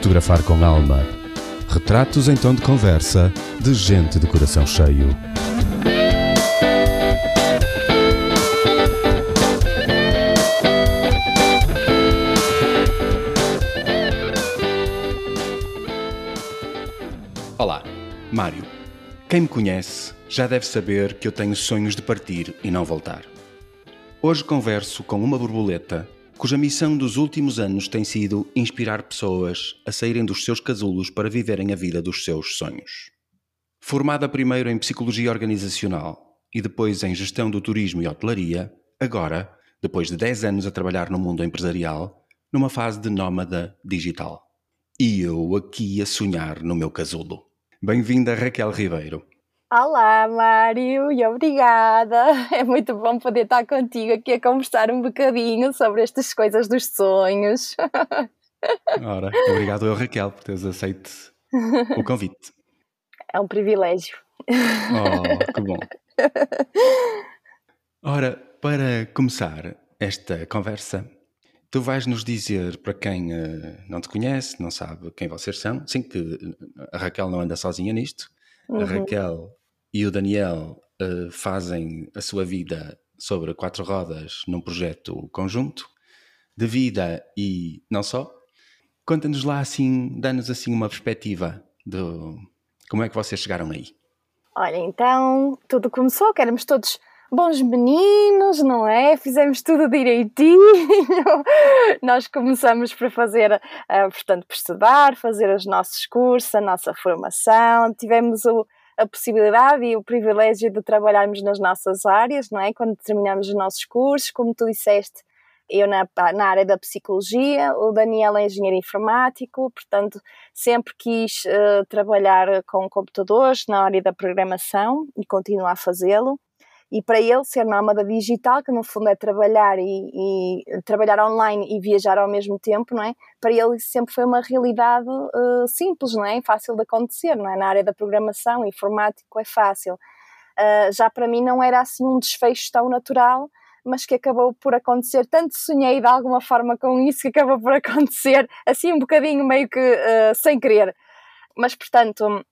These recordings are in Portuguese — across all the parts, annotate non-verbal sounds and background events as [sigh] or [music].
Fotografar com alma. Retratos em tom de conversa de gente de coração cheio. Olá, Mário. Quem me conhece já deve saber que eu tenho sonhos de partir e não voltar. Hoje converso com uma borboleta cuja missão dos últimos anos tem sido inspirar pessoas a saírem dos seus casulos para viverem a vida dos seus sonhos. Formada primeiro em psicologia organizacional e depois em gestão do turismo e hotelaria, agora, depois de 10 anos a trabalhar no mundo empresarial, numa fase de nómada digital. E eu aqui a sonhar no meu casulo. Bem-vinda, Raquel Ribeiro. Olá, Mário, e obrigada. [laughs] É muito bom poder estar contigo aqui a conversar um bocadinho sobre estas coisas dos sonhos. [laughs] Ora, obrigado eu, Raquel, por teres aceito o convite. É um privilégio. Oh, que bom. [laughs] Ora, para começar esta conversa, tu vais nos dizer para quem uh, não te conhece, não sabe quem vocês são, sim que a Raquel não anda sozinha nisto. Uhum. A Raquel e o Daniel uh, fazem a sua vida sobre quatro rodas num projeto conjunto de vida e não só. Conta-nos lá assim, dá-nos assim uma perspectiva de como é que vocês chegaram aí. Olha, então tudo começou, que éramos todos bons meninos, não é? Fizemos tudo direitinho. [laughs] Nós começamos por fazer, uh, portanto, por estudar, fazer os nossos cursos, a nossa formação. Tivemos o, a possibilidade e o privilégio de trabalharmos nas nossas áreas, não é? Quando terminamos os nossos cursos, como tu disseste, eu na, na área da psicologia, o Daniel é engenheiro informático, portanto, sempre quis uh, trabalhar com computadores na área da programação e continuo a fazê-lo e para ele ser nómada digital, que no fundo é trabalhar e, e, trabalhar online e viajar ao mesmo tempo, não é? Para ele isso sempre foi uma realidade uh, simples, não é? Fácil de acontecer, não é? Na área da programação, informático é fácil. Uh, já para mim não era assim um desfecho tão natural, mas que acabou por acontecer. Tanto sonhei de alguma forma com isso que acabou por [laughs] acontecer, assim um bocadinho meio que uh, sem querer. Mas portanto,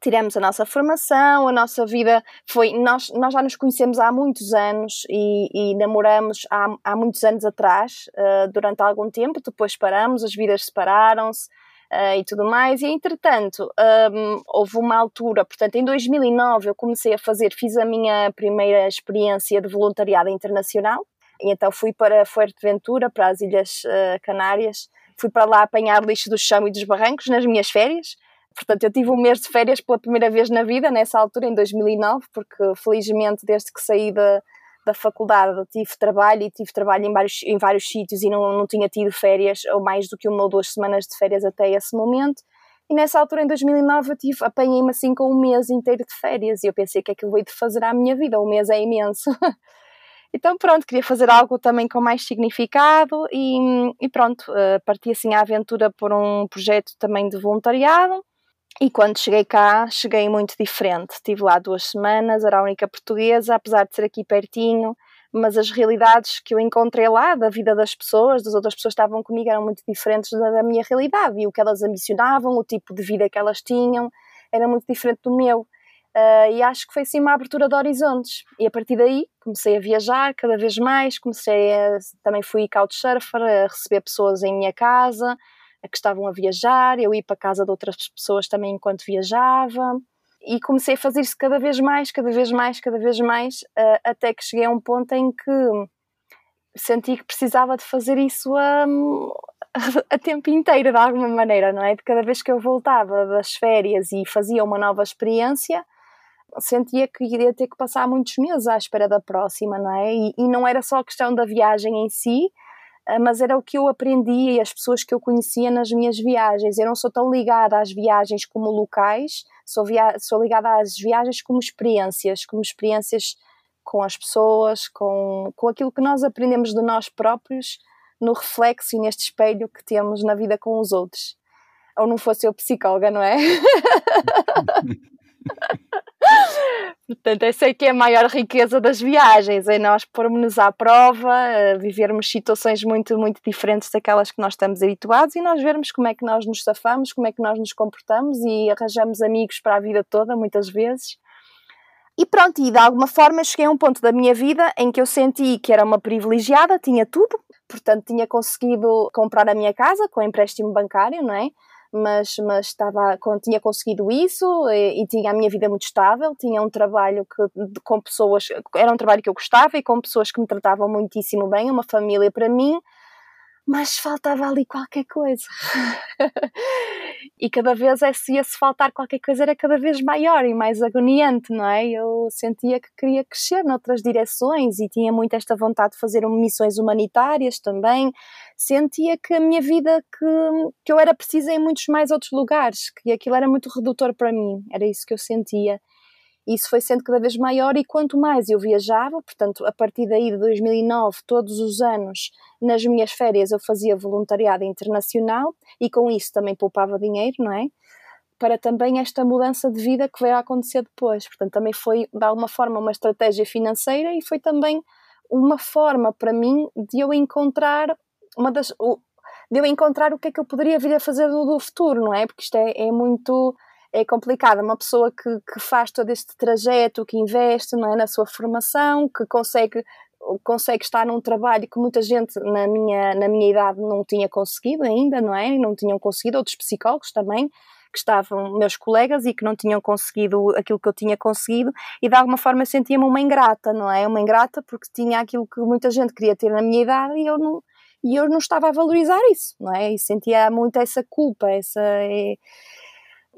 tiramos a nossa formação, a nossa vida foi. Nós, nós já nos conhecemos há muitos anos e, e namoramos há, há muitos anos atrás, uh, durante algum tempo, depois paramos, as vidas separaram-se. Uh, e tudo mais, e entretanto um, houve uma altura, portanto em 2009 eu comecei a fazer, fiz a minha primeira experiência de voluntariado internacional, e então fui para Fuerteventura, para as Ilhas uh, Canárias, fui para lá apanhar lixo do chão e dos barrancos nas minhas férias, Portanto, eu tive um mês de férias pela primeira vez na vida, nessa altura, em 2009, porque felizmente, desde que saí da, da faculdade, tive trabalho e tive trabalho em vários, em vários sítios e não, não tinha tido férias, ou mais do que uma ou duas semanas de férias até esse momento. E nessa altura, em 2009, eu tive, apanhei-me assim com um mês inteiro de férias e eu pensei que é que eu vou de fazer à minha vida, um mês é imenso. [laughs] então pronto, queria fazer algo também com mais significado e, e pronto, uh, parti assim à aventura por um projeto também de voluntariado e quando cheguei cá, cheguei muito diferente. Estive lá duas semanas, era a única portuguesa, apesar de ser aqui pertinho, mas as realidades que eu encontrei lá, da vida das pessoas, das outras pessoas que estavam comigo, eram muito diferentes da, minha realidade. E o que elas ambicionavam, o tipo de vida que elas tinham, era muito diferente do meu. Uh, e acho que foi assim uma abertura de horizontes. E a partir daí comecei a viajar cada vez mais, comecei a, também fui couchsurfer, a receber pessoas em minha casa, que estavam a viajar, eu ia para casa de outras pessoas também enquanto viajava e comecei a fazer isso cada vez mais, cada vez mais, cada vez mais, até que cheguei a um ponto em que senti que precisava de fazer isso a, a tempo inteiro, de alguma maneira, não é? De cada vez que eu voltava das férias e fazia uma nova experiência, sentia que iria ter que passar muitos meses à espera da próxima, não é? E, e não era só a questão da viagem em si, mas era o que eu aprendia e as pessoas que eu conhecia nas minhas viagens. Eu não sou tão ligada às viagens como locais, sou, via sou ligada às viagens como experiências, como experiências com as pessoas, com, com aquilo que nós aprendemos de nós próprios no reflexo e neste espelho que temos na vida com os outros. Ou não fosse eu psicóloga, não é? [laughs] Portanto, essa é que é a maior riqueza das viagens, é nós pormos-nos à prova, vivermos situações muito, muito diferentes daquelas que nós estamos habituados e nós vermos como é que nós nos safamos, como é que nós nos comportamos e arranjamos amigos para a vida toda, muitas vezes. E pronto, e de alguma forma cheguei a um ponto da minha vida em que eu senti que era uma privilegiada, tinha tudo, portanto tinha conseguido comprar a minha casa com empréstimo bancário, não é? Mas, mas estava, tinha conseguido isso e, e, tinha a minha vida muito estável, tinha um trabalho que, com pessoas, era um trabalho que eu gostava e com pessoas que me tratavam muitíssimo bem, uma família para mim, mas faltava ali qualquer coisa. [laughs] e cada vez esse, esse faltar qualquer coisa era cada vez maior e mais agoniante, não é? Eu sentia que queria crescer noutras direções e tinha muito esta vontade de fazer missões humanitárias também. Sentia que a minha vida, que, que eu era precisa em muitos mais outros lugares, que aquilo era muito redutor para mim, era isso que eu sentia isso foi sendo cada vez maior e quanto mais eu viajava, portanto, a partir daí de 2009, todos os anos, nas minhas férias eu fazia voluntariado internacional e com isso também poupava dinheiro, não é? Para também esta mudança de vida que veio a acontecer depois. Portanto, também foi de alguma forma uma estratégia financeira e foi também uma forma para mim de eu encontrar uma das de eu encontrar o que é que eu poderia vir a fazer do, futuro, não é? Porque isto é, é muito é complicado. Uma pessoa que, que faz todo este trajeto, que investe não é, na sua formação, que consegue consegue estar num trabalho que muita gente na minha, na minha idade não tinha conseguido ainda, não é? Não tinham conseguido, outros psicólogos também, que estavam meus colegas e que não tinham conseguido aquilo que eu tinha conseguido e de alguma forma sentia-me uma ingrata, não é? Uma ingrata porque tinha aquilo que muita gente queria ter na minha idade e eu não, e eu não estava a valorizar isso, não é? E sentia muito essa culpa, essa...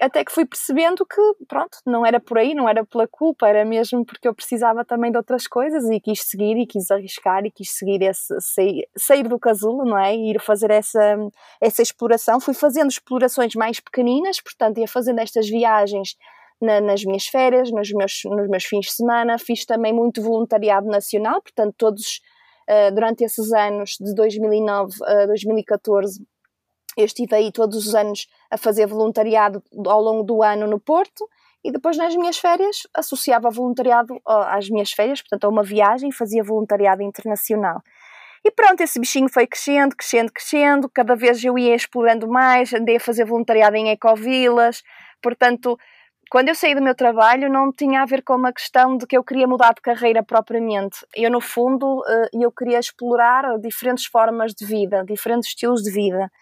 Até que fui percebendo que, pronto, não era por aí, não era pela culpa, era mesmo porque eu precisava também de outras coisas e quis seguir e quis arriscar e quis seguir esse, sair, sair do casulo, não é? E ir fazer essa, essa exploração. Fui fazendo explorações mais pequeninas, portanto, ia fazendo estas viagens na, nas minhas férias, nos meus, nos meus fins de semana. Fiz também muito voluntariado nacional, portanto, todos, uh, durante esses anos, de 2009 a 2014, eu estive aí todos os anos a fazer voluntariado ao longo do ano no Porto e depois nas minhas férias associava voluntariado às minhas férias, portanto a uma viagem, fazia voluntariado internacional. E pronto, esse bichinho foi crescendo, crescendo, crescendo, cada vez eu ia explorando mais, andei a fazer voluntariado em ecovilas, portanto, quando eu saí do meu trabalho não tinha a ver com uma questão de que eu queria mudar de carreira propriamente. Eu, no fundo, eh, eu queria explorar diferentes formas de vida, diferentes estilos de vida.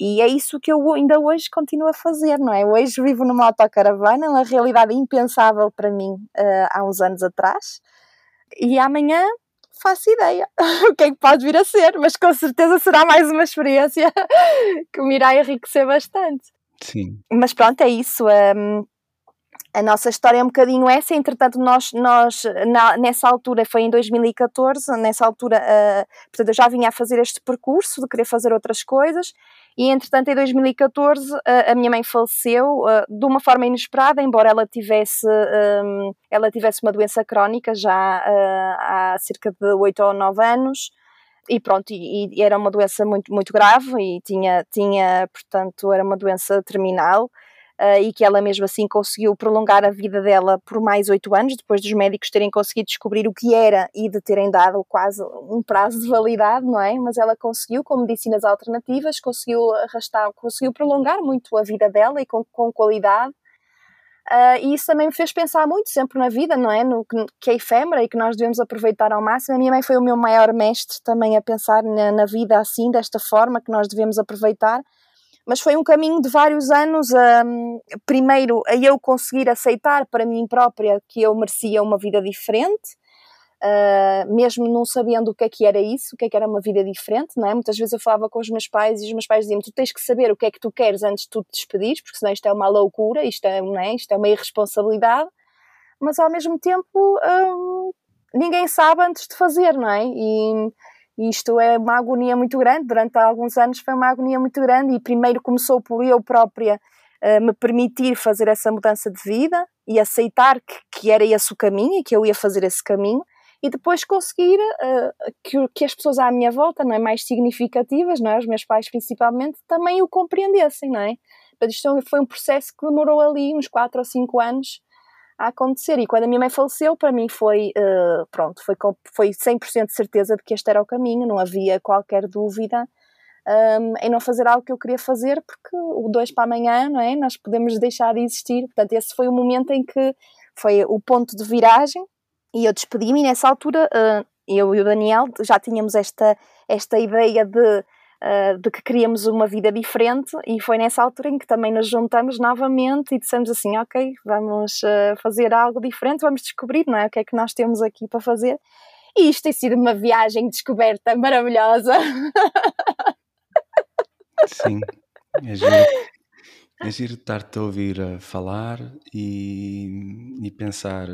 E é isso que eu ainda hoje continuo a fazer, não é? Hoje vivo numa autocaravana, uma realidade impensável para mim uh, há uns anos atrás, e amanhã faço ideia [laughs] o que é que pode vir a ser, mas com certeza será mais uma experiência [laughs] que me irá enriquecer bastante. Sim. Mas pronto, é isso. Um, a nossa história é um bocadinho essa, entretanto, nós, nós na, nessa altura, foi em 2014, nessa altura, uh, portanto, eu já vinha a fazer este percurso de querer fazer outras coisas, e entretanto, em 2014, a, minha mãe faleceu uh, de uma forma inesperada, embora ela tivesse, um, ela tivesse uma doença crónica já uh, há cerca de 8 ou 9 anos. E pronto, e, e, era uma doença muito, muito grave e tinha, tinha, portanto, era uma doença terminal uh, e que ela mesmo assim conseguiu prolongar a vida dela por mais oito anos, depois dos médicos terem conseguido descobrir o que era e de terem dado quase um prazo de validade, não é? Mas ela conseguiu, com medicinas alternativas, conseguiu arrastar, conseguiu prolongar muito a vida dela e com, com qualidade. Uh, e isso também me fez pensar muito sempre na vida, não é? No que, é efêmera e que nós devemos aproveitar ao máximo. A minha mãe foi o meu maior mestre também a pensar na, na vida assim, desta forma, que nós devemos aproveitar mas foi um caminho de vários anos, um, primeiro a eu conseguir aceitar para mim própria que eu merecia uma vida diferente, uh, mesmo não sabendo o que é que era isso, o que é que era uma vida diferente, não é? Muitas vezes eu falava com os meus pais e os meus pais diziam tu tens que saber o que é que tu queres antes de tu te despedires, porque senão isto é uma loucura, isto é, não é? Isto é uma irresponsabilidade, mas ao mesmo tempo um, ninguém sabe antes de fazer, não é? E, e isto é uma agonia muito grande, durante alguns anos foi uma agonia muito grande, e primeiro começou por eu própria uh, me permitir fazer essa mudança de vida e aceitar que, que era esse o caminho e que eu ia fazer esse caminho, e depois conseguir uh, que, que, as pessoas à minha volta, não é, mais significativas, não é, os meus pais principalmente, também o compreendessem, não é? Isto foi um processo que demorou ali uns 4 ou 5 anos a acontecer. E quando a minha mãe faleceu, para mim foi, uh, pronto, foi, foi 100% de certeza de que este era o caminho, não havia qualquer dúvida um, em não fazer algo que eu queria fazer, porque o dois para amanhã, não é? Nós podemos deixar de existir. Portanto, esse foi o momento em que foi o ponto de viragem e eu despedi-me. Nessa altura, uh, eu e o Daniel já tínhamos esta, esta ideia de uh, de que queríamos uma vida diferente e foi nessa altura em que também nos juntamos novamente e dissemos assim, ok, vamos uh, fazer algo diferente, vamos descobrir, não é? O que é que nós temos aqui para fazer. E isto tem sido uma viagem de descoberta maravilhosa. [laughs] Sim, é giro. É giro estar-te a ouvir a falar e, e, pensar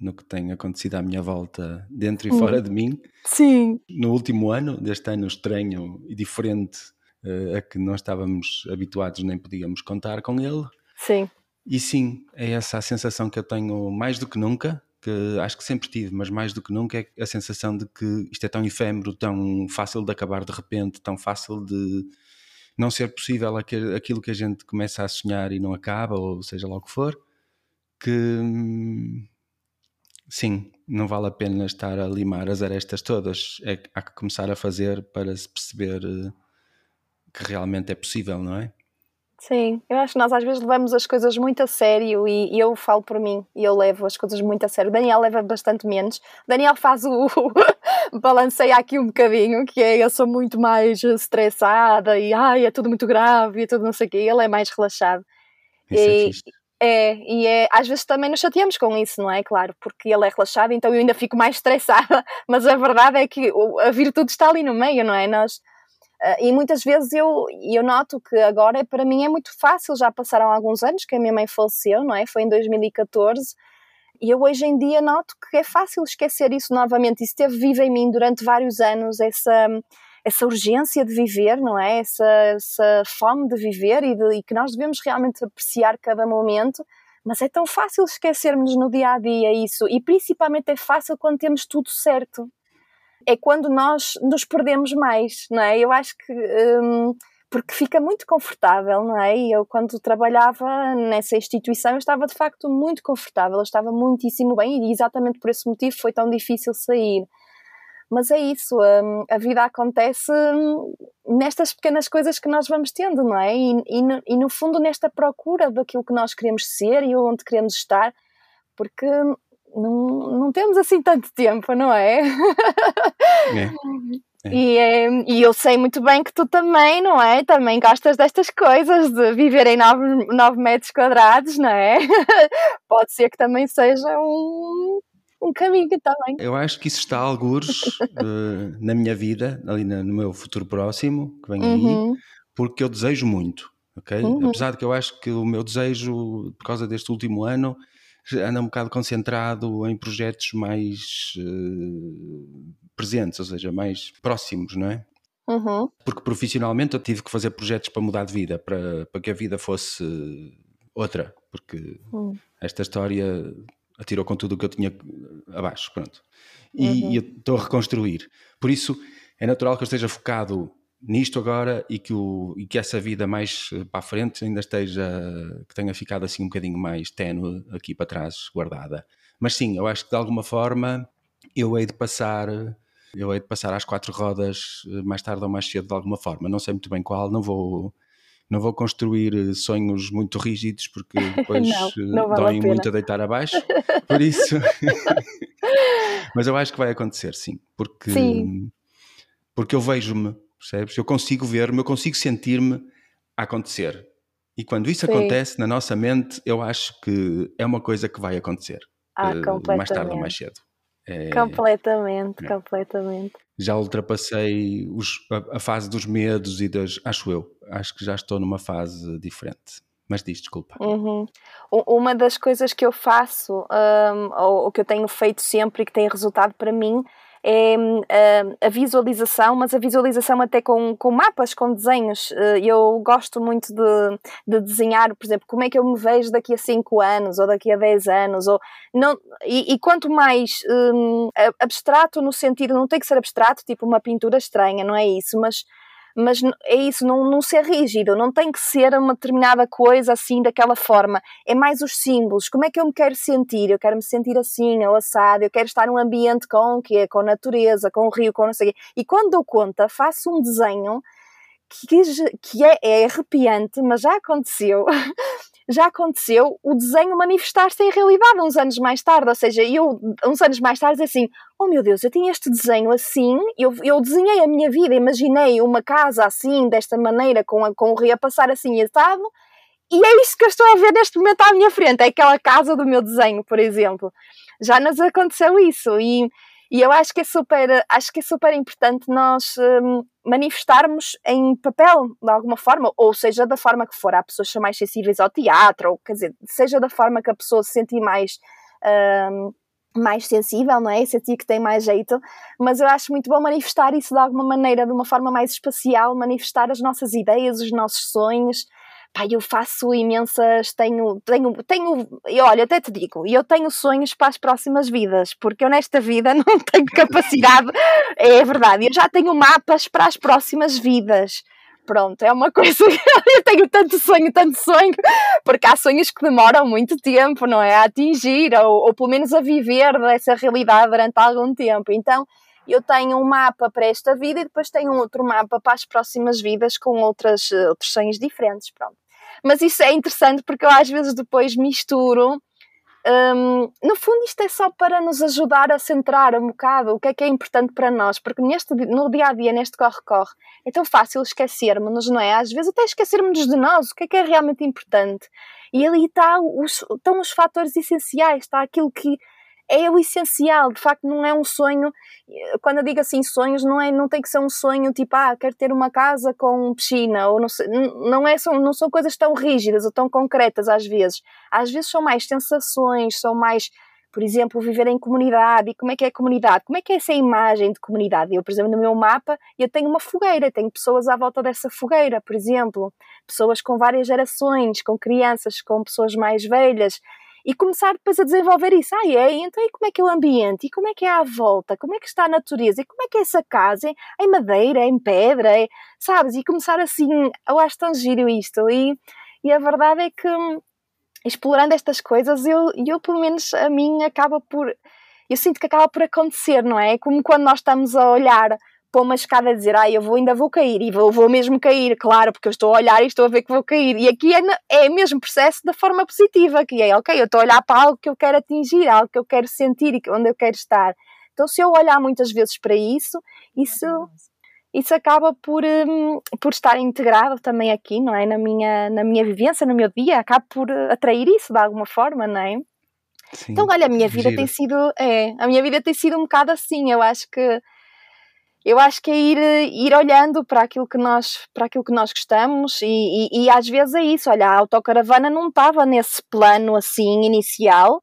no que tem acontecido à minha volta, dentro e hum. fora de mim. Sim. No último ano, deste ano estranho e diferente uh, a que não estávamos habituados nem podíamos contar com ele. Sim. E sim, é essa a sensação que eu tenho mais do que nunca, que acho que sempre tive, mas mais do que nunca é a sensação de que isto é tão efêmero, tão fácil de acabar de repente, tão fácil de não ser possível aquilo que a gente começa a sonhar e não acaba, ou seja lá o que for, que sim, não vale a pena estar a limar as arestas todas. É, há que começar a fazer para se perceber eh, que realmente é possível, não é? Sim, eu acho que nós às vezes levamos as coisas muito a sério e, e eu falo por mim e eu levo as coisas muito a sério. Daniel leva bastante menos. Daniel faz o. [laughs] balanceia aqui um bocadinho, que é eu sou muito mais estressada e ai, é tudo muito grave e tudo não sei o quê. Ele é mais relaxado. Isso é e, é, é, e é, às vezes também nos chateamos com isso, não é? Claro, porque ele é relaxado, então eu ainda fico mais [laughs] estressada, mas a verdade é que a virtude está ali no meio, não é? Nós Uh, e muitas vezes eu, eu noto que agora para mim é muito fácil, já passaram alguns anos que a minha mãe faleceu, não é? Foi em 2014. E eu hoje em dia noto que é fácil esquecer isso novamente. Isso esteve vivo em mim durante vários anos, essa, essa urgência de viver, não é? Essa, essa fome de viver e, de, e que nós devemos realmente apreciar cada momento. Mas é tão fácil esquecermos no dia a dia isso. E principalmente é fácil quando temos tudo certo é quando nós nos perdemos mais, não é? Eu acho que. Um, porque fica muito confortável, não é? Eu, quando trabalhava nessa instituição, eu estava de facto muito confortável, eu estava muitíssimo bem e exatamente por esse motivo foi tão difícil sair. Mas é isso, hum, a vida acontece hum, nestas pequenas coisas que nós vamos tendo, não é? E, e, no, e no fundo, nesta procura daquilo que nós queremos ser e onde queremos estar, porque não, não temos assim tanto tempo, não é? é. [laughs] É. E, é, e eu sei muito bem que tu também, não é? Também gostas destas coisas, de viver em 9, 9 metros quadrados, não é? [laughs] Pode ser que também seja um, um caminho também. Eu acho que isso está a algures uh, [laughs] na minha vida, ali no meu futuro próximo, que vem uhum. aí, porque eu desejo muito, ok? Uhum. Apesar de que eu acho que o meu desejo, por causa deste último ano, anda um bocado concentrado em projetos mais uh, presentes, ou seja, mais próximos, não é? Uhum. Porque profissionalmente eu tive que fazer projetos para mudar de vida, para, para que a vida fosse outra, porque uhum. esta história atirou com tudo o que eu tinha abaixo, pronto. E, uhum. e eu estou a reconstruir. Por isso é natural que eu esteja focado nisto agora e que, o, e que essa vida mais eh, para a frente ainda esteja, que tenha ficado assim um bocadinho mais ténue aqui para trás, guardada. Mas sim, eu acho que de alguma forma eu hei de passar, eu hei de passar às quatro rodas eh, mais tarde ou mais cedo de alguma forma. Não sei muito bem qual, não vou não vou construir eh, sonhos muito rígidos porque [laughs] depois não, não vale doem a muito a deitar abaixo. Por isso. [laughs] Mas eu acho que vai acontecer, sim. Porque, sim. porque eu vejo-me percebes? Eu consigo ver-me, eu consigo sentir-me a acontecer. E quando isso Sim. acontece na nossa mente, eu acho que é uma coisa que vai acontecer. Ah, uh, mais tarde ou mais cedo. É, completamente, é. completamente. Já ultrapassei os, a, a, fase dos medos e das. Acho eu. Acho que já estou numa fase diferente. Mas diz, desculpa. Uhum. Uma das coisas que eu faço, um, ou, ou que eu tenho feito sempre e que tem resultado para mim, é a, a visualização, mas a visualização até com, com mapas, com desenhos. Eh, eu gosto muito de, de desenhar, por exemplo, como é que eu me vejo daqui a 5 anos ou daqui a 10 anos. Ou, não, e, e quanto mais um, abstrato no sentido, não tem que ser abstrato, tipo uma pintura estranha, não é isso, mas mas é isso, não, não ser rígido, não tem que ser uma determinada coisa assim, daquela forma. É mais os símbolos. Como é que eu me quero sentir? Eu quero me sentir assim, ou assado, eu quero estar num ambiente com o quê? Com natureza, com o rio, com não sei o quê. E quando dou conta, faço um desenho que, que é, é arrepiante, mas já aconteceu. [laughs] já aconteceu o desenho manifestar-se em realidade uns anos mais tarde. Ou seja, eu, uns anos mais tarde, assim, oh meu Deus, eu tinha este desenho assim, eu, eu desenhei a minha vida, imaginei uma casa assim, desta maneira, com, a, com o rio a passar assim estado, e é isso que eu estou a ver neste momento à minha frente, é aquela casa do meu desenho, por exemplo. Já nos aconteceu isso, e e eu acho que é super, acho que é super importante nós um, manifestarmos em papel, de alguma forma, ou seja, da forma que for. Há pessoas que são mais sensíveis ao teatro, ou quer dizer, seja da forma que a pessoa se sentir mais. Um, mais sensível, não é? Sentir que tem mais jeito, mas eu acho muito bom manifestar isso de alguma maneira, de uma forma mais espacial, manifestar as nossas ideias, os nossos sonhos, Pai, eu faço imensas, tenho, tenho, tenho, e olha, até te digo, eu tenho sonhos para as próximas vidas, porque eu nesta vida [laughs] não tenho capacidade, é verdade, eu já tenho mapas para as próximas vidas. Pronto, é uma [laughs] coisa eu tenho tanto sonho, tanto sonho, porque há sonhos que demoram muito tempo, não é? A atingir, ou, ou pelo menos a viver dessa realidade durante algum tempo. Então, eu tenho um mapa para esta vida e depois tenho outro mapa para as próximas vidas com outras, outros sonhos diferentes. Pronto. Mas isso é interessante porque eu às vezes depois misturo. Um, no fundo, isto é só para nos ajudar a centrar um bocado o que é que é importante para nós, porque neste, no dia a dia, neste corre-corre, é tão fácil esquecermos-nos, não é? Às vezes até esquecermos de nós, o que é que é realmente importante. E ali está os, estão os fatores essenciais, está aquilo que é o essencial, de facto não é um sonho, quando eu digo assim sonhos, não, é, não tem que ser um sonho tipo, ah, quero ter uma casa com piscina, ou não, sei, não, é, são, não são coisas tão rígidas ou tão concretas às vezes, às vezes são mais sensações, são mais, por exemplo, viver em comunidade, e como é que é a comunidade, como é que é essa imagem de comunidade, eu por exemplo no meu mapa, eu tenho uma fogueira, tenho pessoas à volta dessa fogueira, por exemplo, pessoas com várias gerações, com crianças, com pessoas mais velhas, e começar depois a desenvolver isso. Ah, é? Então, e como é que é o ambiente? E como é que é a volta? Como é que está a natureza? E como é que é essa casa? É em madeira? É em pedra? É, sabes? E começar assim, eu acho tão giro isto. E, e a verdade é que, explorando estas coisas, eu, eu pelo menos, a mim acaba por. Eu sinto que acaba por acontecer, não é? Como quando nós estamos a olhar para uma escada a dizer, ah, eu vou, ainda vou cair, e vou, vou mesmo cair, claro, porque eu estou a olhar e estou a ver que vou cair. E aqui é, é o mesmo processo da forma positiva, que é, ok, eu estou a olhar para algo que eu quero atingir, algo que eu quero sentir e onde eu quero estar. Então, se eu olhar muitas vezes para isso, isso, isso acaba por, um, por estar integrado também aqui, não é? Na minha, na minha vivência, no meu dia, acaba por atrair isso de alguma forma, não é? Sim, então, olha, a minha vida gira. tem sido, é, a minha vida tem sido um bocado assim, eu acho que eu acho que é ir, ir olhando para aquilo que nós, para aquilo que nós gostamos e, e, e às vezes é isso, olha, a autocaravana não estava nesse plano assim inicial,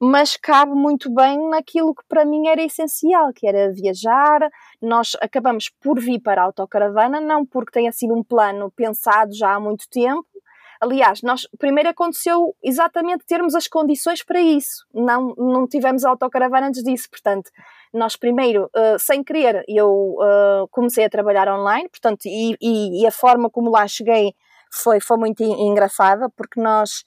mas cabe muito bem naquilo que para mim era essencial, que era viajar. Nós acabamos por vir para a autocaravana, não porque tenha sido um plano pensado já há muito tempo. Aliás, nós primeiro aconteceu exatamente termos as condições para isso. Não, não tivemos autocaravana antes disso, portanto, nós primeiro, uh, sem querer, eu uh, comecei a trabalhar online, portanto, e, e, e, a forma como lá cheguei foi, foi muito engraçada, porque nós,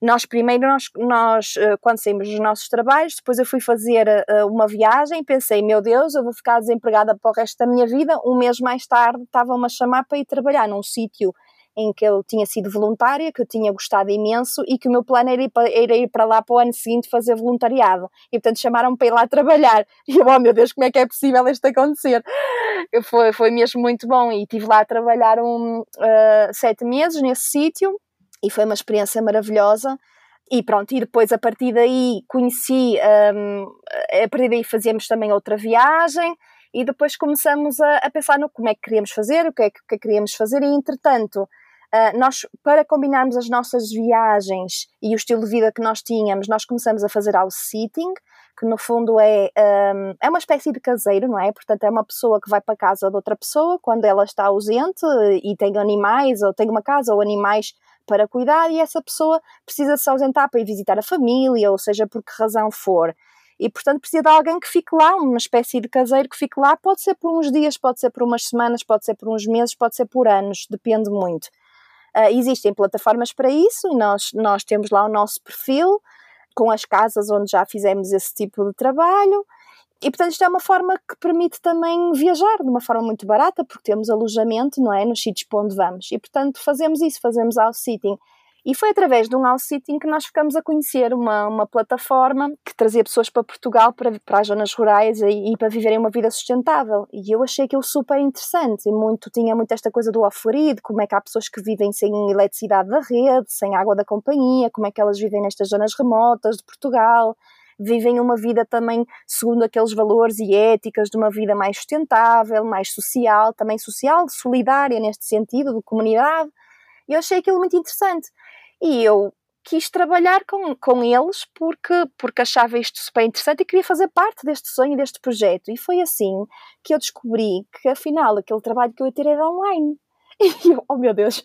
nós primeiro, nós, nós uh, quando saímos dos nossos trabalhos, depois eu fui fazer uma viagem, pensei, meu Deus, eu vou ficar desempregada para o resto da minha vida, um mês mais tarde estavam-me a chamar para ir trabalhar num sítio em que eu tinha sido voluntária, que eu tinha gostado imenso e que o meu plano era ir para, era ir para lá para o ano seguinte fazer voluntariado. E portanto chamaram-me para ir lá trabalhar. [laughs] E eu, oh meu Deus, como é que é possível isto acontecer? Foi, foi mesmo muito bom e estive lá a trabalhar um, uh, sete meses nesse sítio e foi uma experiência maravilhosa. E pronto, e depois a partir daí conheci, um, a partir daí fazíamos também outra viagem e depois começamos a, a, pensar no como é que queríamos fazer, o que é que, que queríamos fazer, e entretanto Uh, nós, para combinarmos as nossas viagens e o estilo de vida que nós tínhamos, nós começamos a fazer house sitting, que no fundo é, um, é uma espécie de caseiro, não é? Portanto, é uma pessoa que vai para a casa de outra pessoa quando ela está ausente e tem animais, ou tem uma casa ou animais para cuidar, e essa pessoa precisa se ausentar para ir visitar a família, ou seja, por que razão for. E, portanto, precisa de alguém que fique lá, uma espécie de caseiro que fique lá. Pode ser por uns dias, pode ser por umas semanas, pode ser por uns meses, pode ser por anos, depende muito. Uh, existem plataformas para isso e nós, nós temos lá o nosso perfil com as casas onde já fizemos esse tipo de trabalho. E, portanto, isto é uma forma que permite também viajar de uma forma muito barata, porque temos alojamento, não é? Nos sítios para onde vamos. E, portanto, fazemos isso, fazemos house sitting. E foi através de um house sitting que nós ficamos a conhecer uma, uma plataforma que trazia pessoas para Portugal, para, para as zonas rurais e, e, para viverem uma vida sustentável. E eu achei aquilo super interessante e muito, tinha muito esta coisa do off-grid, como é que há pessoas que vivem sem eletricidade da rede, sem água da companhia, como é que elas vivem nestas zonas remotas de Portugal, vivem uma vida também segundo aqueles valores e éticas de uma vida mais sustentável, mais social, também social, solidária neste sentido, de comunidade. E eu achei aquilo muito interessante. E eu quis trabalhar com, com eles porque, porque achava isto super interessante e queria fazer parte deste sonho, deste projeto. E foi assim que eu descobri que, afinal, aquele trabalho que eu ia ter era online. [laughs] E eu, oh meu Deus,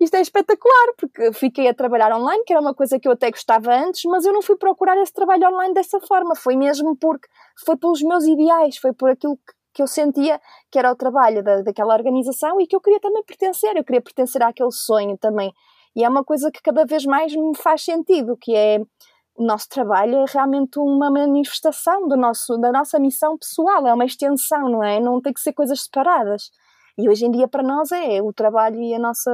isto é espetacular, porque fiquei a trabalhar online, que era uma coisa que eu até gostava antes, mas eu não fui procurar esse trabalho online dessa forma. Foi mesmo porque foi pelos meus ideais, foi por aquilo que, que eu sentia que era o trabalho da, daquela organização e que eu queria também pertencer. Eu queria pertencer àquele sonho também e é uma coisa que cada vez mais me faz sentido, que é o nosso trabalho é realmente uma manifestação do nosso, da nossa missão pessoal, é uma extensão, não é? Não tem que ser coisas separadas. E hoje em dia para nós é o trabalho e a nossa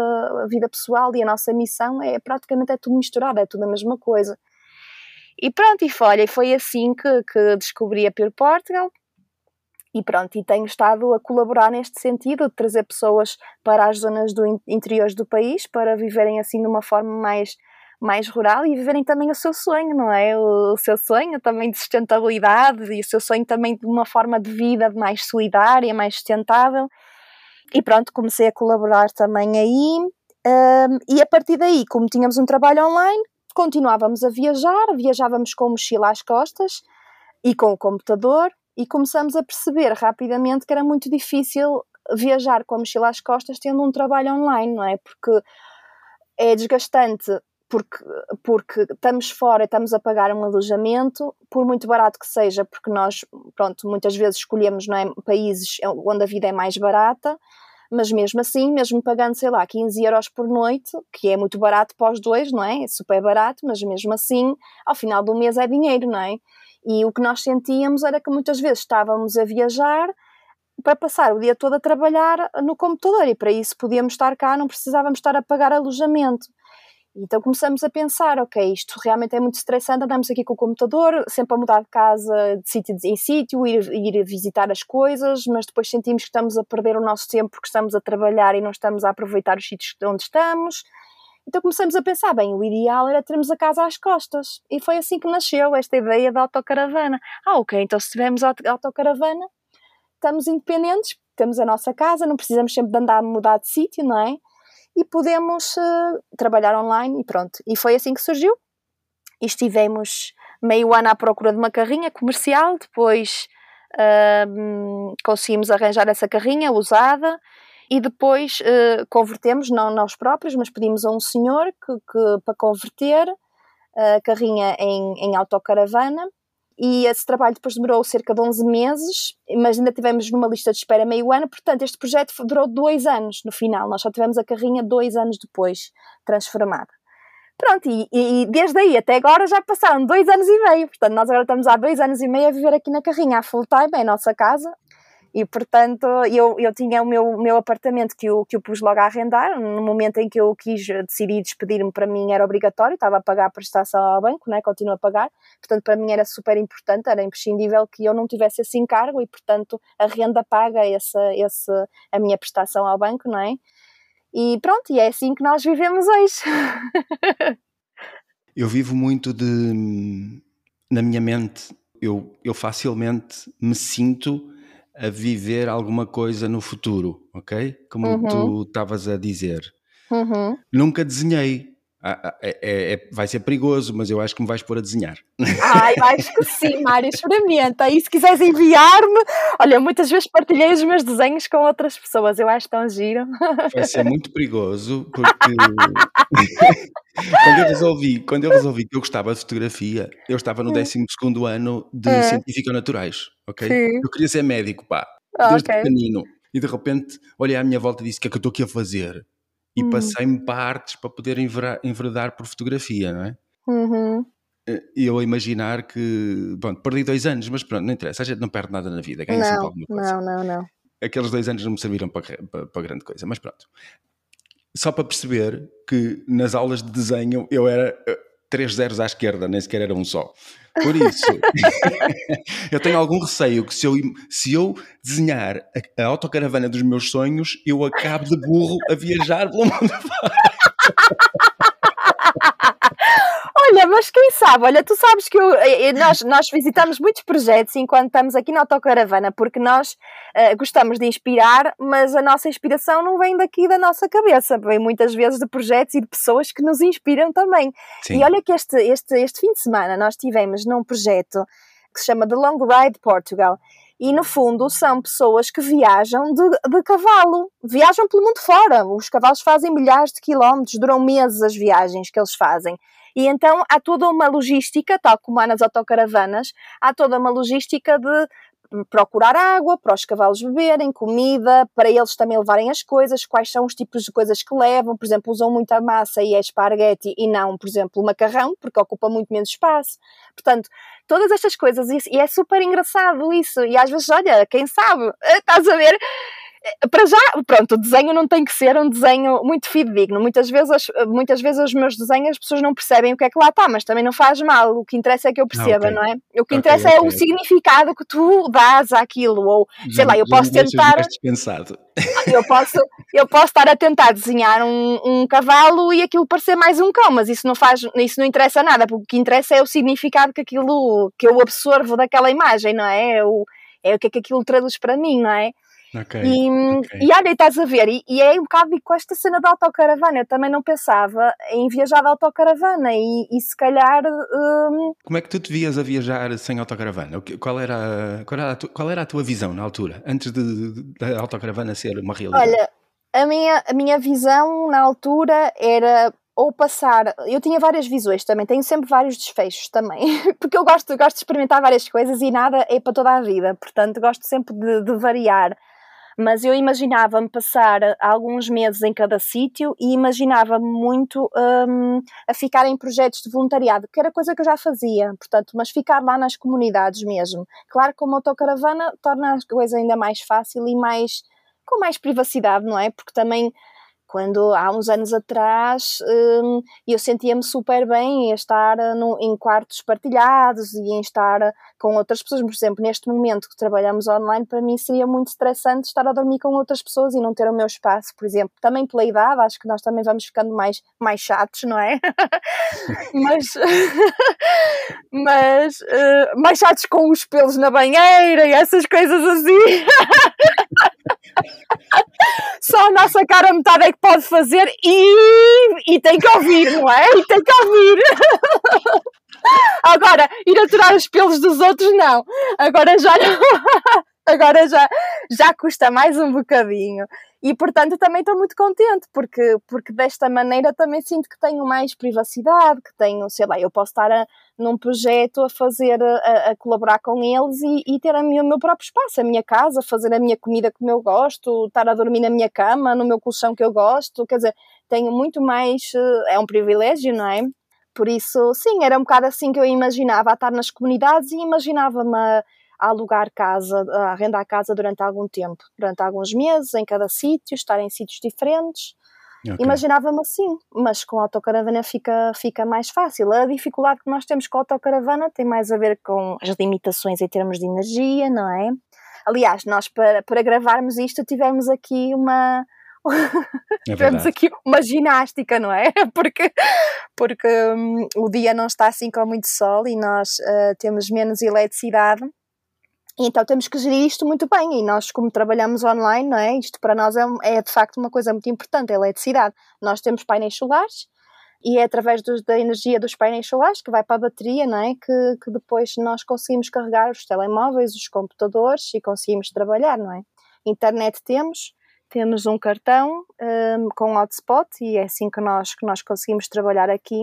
vida pessoal e a nossa missão é praticamente é tudo misturado, é tudo a mesma coisa. E pronto, e foi, foi assim que, que descobri a Pure Portugal, e pronto, e tenho estado a colaborar neste sentido, de trazer pessoas para as zonas do interior do país, para viverem assim de uma forma mais, mais rural e viverem também o seu sonho, não é? O, o seu sonho também de sustentabilidade e o seu sonho também de uma forma de vida mais solidária, mais sustentável. E pronto, comecei a colaborar também aí. Um, e a partir daí, como tínhamos um trabalho online, continuávamos a viajar, viajávamos com mochila às costas e com o computador e começamos a perceber rapidamente que era muito difícil viajar com a mochila às costas tendo um trabalho online, não é? Porque é desgastante porque, porque estamos fora, estamos a pagar um alojamento, por muito barato que seja, porque nós, pronto, muitas vezes escolhemos não é, países onde a vida é mais barata, mas mesmo assim, mesmo pagando, sei lá, 15 euros por noite, que é muito barato para os dois, não é? É super barato, mas mesmo assim, ao final do mês é dinheiro, não é? E o que nós sentíamos era que muitas vezes estávamos a viajar para passar o dia todo a trabalhar no computador e para isso podíamos estar cá, não precisávamos estar a pagar alojamento. Então começamos a pensar, ok, isto realmente é muito estressante, andamos aqui com o computador, sempre a mudar de casa, de sítio em sítio, ir, ir visitar as coisas, mas depois sentimos que estamos a perder o nosso tempo porque estamos a trabalhar e não estamos a aproveitar os sítios onde estamos. Então começamos a pensar, bem, o ideal era termos a casa às costas. E foi assim que nasceu esta ideia da autocaravana. Ah, ok, então se tivermos autocaravana, estamos independentes, temos a nossa casa, não precisamos sempre de andar a mudar de sítio, não é? E podemos uh, trabalhar online e pronto. E foi assim que surgiu. E estivemos meio ano à procura de uma carrinha comercial, depois uh, conseguimos arranjar essa carrinha usada e depois uh, convertemos, não nós próprios, mas pedimos a um senhor que, que para converter a carrinha em, em autocaravana. E esse trabalho depois demorou cerca de 11 meses, mas ainda tivemos numa lista de espera meio ano, portanto este projeto durou dois anos no final, nós só tivemos a carrinha dois anos depois transformada. Pronto, e, e, desde aí até agora já passaram dois anos e meio, portanto nós agora estamos há dois anos e meio a viver aqui na carrinha, a full time, a nossa casa, e portanto eu, eu tinha o meu, meu apartamento que eu, que eu pus logo a arrendar. No momento em que eu quis decidir despedir-me, para mim era obrigatório, estava a pagar a prestação ao banco, né? continuo a pagar. Portanto, para mim era super importante, era imprescindível que eu não tivesse esse encargo e, portanto, a renda paga essa, essa, a minha prestação ao banco, não é? E pronto, e é assim que nós vivemos hoje. [laughs] eu vivo muito de. Na minha mente, eu, eu facilmente me sinto a viver alguma coisa no futuro, ok? Como uhum. tu estavas a dizer. Uhum. Nunca desenhei, Ah, ah, é, é, é, vai ser perigoso, mas eu acho que me vais pôr a desenhar. Ai, acho que sim, Mário, experimenta. E se quiseres enviar-me, olha, muitas vezes partilhei os meus desenhos com outras pessoas, eu acho tão giro. Vai ser muito perigoso, porque [laughs] quando, eu resolvi, quando eu resolvi que eu gostava de fotografia, eu estava no 12 ano de é. Científico-Naturais, ok? Sim. Eu queria ser médico, pá, desde okay. pequenino. E de repente olhei à minha volta e disse: O que é que eu estou aqui a fazer? E hum. passei-me para artes para poder enveredar por fotografia, não é? Uhum. Eu a imaginar que, bom, perdi dois anos, mas pronto, não interessa, a gente não perde nada na vida, ganha sempre alguma coisa. Não, não, não. Aqueles dois anos não me serviram para, para, para grande coisa, mas pronto. Só para perceber que nas aulas de desenho eu era três zeros à esquerda, nem sequer era um só. Por isso, [laughs] eu tenho algum receio que se eu, se eu desenhar a, a, autocaravana dos meus sonhos, eu acabo de burro a viajar pelo mundo fora. Olha, mas quem sabe? Olha, tu sabes que eu, nós, nós visitamos muitos projetos enquanto estamos aqui na autocaravana, porque nós uh, gostamos de inspirar, mas a nossa inspiração não vem daqui da nossa cabeça, vem muitas vezes de projetos e de pessoas que nos inspiram também. Sim. E olha que este, este, este fim de semana nós tivemos num projeto que se chama The Long Ride Portugal. E no fundo são pessoas que viajam de, de cavalo, viajam pelo mundo fora. Os cavalos fazem milhares de quilómetros, duram meses as viagens que eles fazem. E então há toda uma logística, tal como há nas autocaravanas, há toda uma logística de procurar água para os cavalos beberem, comida, para eles também levarem as coisas, quais são os tipos de coisas que levam, por exemplo, usam muita massa e é esparguete e não, por exemplo, macarrão, porque ocupa muito menos espaço. Portanto, todas estas coisas, e é super engraçado isso, e às vezes, olha, quem sabe, estás a ver, para já, pronto, o desenho não tem que ser um desenho muito fidedigno. Muitas vezes, muitas vezes os meus desenhos as pessoas não percebem o que é que lá está, mas também não faz mal. O que interessa é que eu perceba, okay. não é? O que interessa okay, é o significado que tu dás àquilo. Ou, sei lá, eu posso tentar. [laughs] Eu posso, eu posso estar a tentar desenhar um, um cavalo e aquilo parecer mais um cão, mas isso não faz, isso não interessa nada, porque o que interessa é o significado que aquilo que eu absorvo daquela imagem, não é? É o, é o que é que aquilo traduz para mim, não é? Okay, e, okay. e olha, estás a ver, e, e, é um bocado com esta cena da autocaravana. Eu também não pensava em viajar de autocaravana e, e se calhar. Um... Como é que tu te vias a viajar sem autocaravana? Qual era, qual era, a, tua, qual era a tua visão na altura, antes da autocaravana ser uma realidade? Olha, a minha, a minha visão na altura era ou passar. Eu tinha várias visões também, tenho sempre vários desfechos também, [laughs] porque eu gosto, gosto de experimentar várias coisas e nada é para toda a vida, portanto gosto sempre de, de variar mas eu imaginava-me passar alguns meses em cada sítio e imaginava-me muito um, a ficar em projetos de voluntariado, que era coisa que eu já fazia, portanto, mas ficar lá nas comunidades mesmo. Claro que uma autocaravana torna a coisa ainda mais fácil e mais com mais privacidade, não é? Porque também quando há uns anos atrás hum, eu sentia-me super bem em estar eh, no, em quartos partilhados e em estar eh, com outras pessoas. Por exemplo, neste momento que trabalhamos online, para mim seria muito estressante estar a dormir com outras pessoas e não ter o meu espaço, por exemplo. Também pela idade, acho que nós também vamos ficando mais, mais chatos, não é? [laughs] mas [laughs] mas uh, mais chatos com os pelos na banheira e essas coisas assim. [laughs] Só a nossa cara metade é que pode fazer e, e tem que ouvir, não é? E tem que ouvir. Agora, ir aturar os pelos dos outros, não. Agora já não. Agora já, já custa mais um bocadinho. E portanto também estou muito contente, porque, porque desta maneira também sinto que tenho mais privacidade, que tenho, sei lá, eu posso estar a, num projeto a fazer, a, a colaborar com eles e, e ter a minha, o meu próprio espaço, a minha casa, fazer a minha comida como eu gosto, estar a dormir na minha cama, no meu colchão que eu gosto, quer dizer, tenho muito mais, eh, é um privilégio, não é? Por isso, sim, era um bocado assim que eu imaginava, a estar nas comunidades e imaginava-me a, alugar casa, a arrendar casa durante algum tempo, durante alguns meses, em cada sítio, estar em sítios diferentes. Okay. Imaginava-me assim, mas com a autocaravana fica, fica mais fácil. A dificuldade que nós temos com a autocaravana tem mais a ver com as limitações em termos de energia, não é? Aliás, nós para, para gravarmos isto tivemos aqui uma, é tivemos aqui uma ginástica, não é? [laughs] Porque, porque um, o dia não está assim com muito sol e nós uh, temos menos eletricidade então temos que gerir isto muito bem e nós como trabalhamos online, não é? Isto para nós é, é de facto uma coisa muito importante, a eletricidade. Nós temos painéis solares, e é através da energia dos painéis solares que vai para a bateria, não é? Que, que depois nós conseguimos carregar os telemóveis, os computadores e conseguimos trabalhar, não é? Internet temos, temos um cartão um, com hotspot e é assim que nós, que nós conseguimos trabalhar aqui.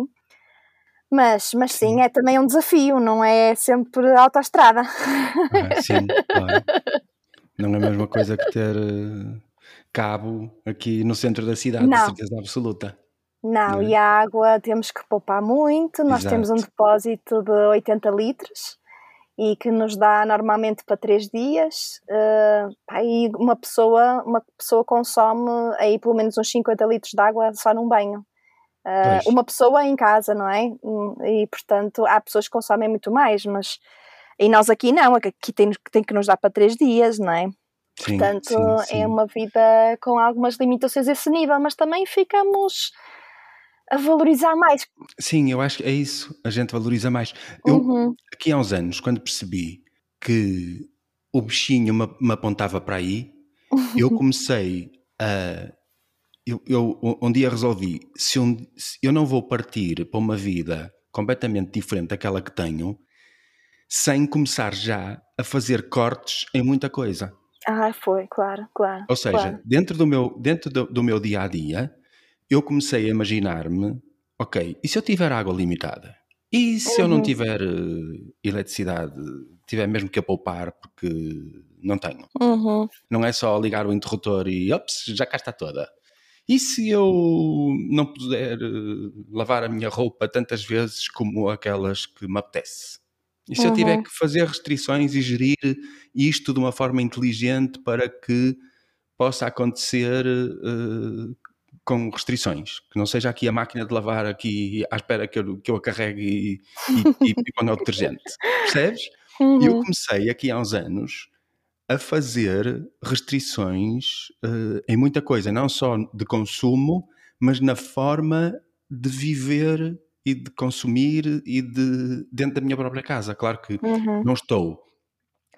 Mas, mas sim, é também um desafio, não é sempre autoestrada. Ah, [laughs] sim, claro. Não é a mesma coisa que ter uh, cabo aqui no centro da cidade, não. de certeza absoluta. Não, e a água temos que poupar muito. Nós Exato. temos um depósito de 80 litros e que nos dá normalmente para 3 dias. Uh, aí uma pessoa, uma pessoa consome aí pelo menos uns 50 litros de água só num banho. Uh, uma pessoa em casa, não é? E portanto há pessoas que consomem muito mais, mas e nós aqui não, aqui tem, tem que nos dar para 3 dias, não é? Sim, portanto, sim, sim. é uma vida com algumas limitações a esse nível, mas também ficamos a valorizar mais. Sim, eu acho que é isso, a gente valoriza mais. Eu, uhum. aqui há uns anos, quando percebi que o bichinho me, me apontava para aí, eu [laughs] comecei a. Eu, eu, um dia resolvi: se, um, se eu não vou partir para uma vida completamente diferente daquela que tenho, sem começar já a fazer cortes em muita coisa. Ah, foi, claro, claro. Ou seja, claro. dentro, do meu, dentro do, do meu dia a dia, eu comecei a imaginar-me, ok, e se eu tiver água limitada? E se uhum. eu não uhum. tiver uh, eletricidade, tiver mesmo que a poupar porque não tenho? Uhum. Não é só ligar o interruptor e ops, já cá está toda. E se eu não puder uh, lavar a minha roupa tantas vezes como aquelas que me apetece? E se uhum. eu tiver uhum. que fazer restrições e gerir isto de uma forma inteligente para que possa acontecer uh, com restrições, que não seja aqui a máquina de lavar aqui à espera que eu, que eu a carregue e, e, e é [laughs] o detergente. Percebes? Uhum. E eu comecei aqui há uns anos a fazer restrições uh, em muita coisa, não só de consumo, mas na forma de viver e de consumir e de dentro da minha própria casa. Claro que uhum. não estou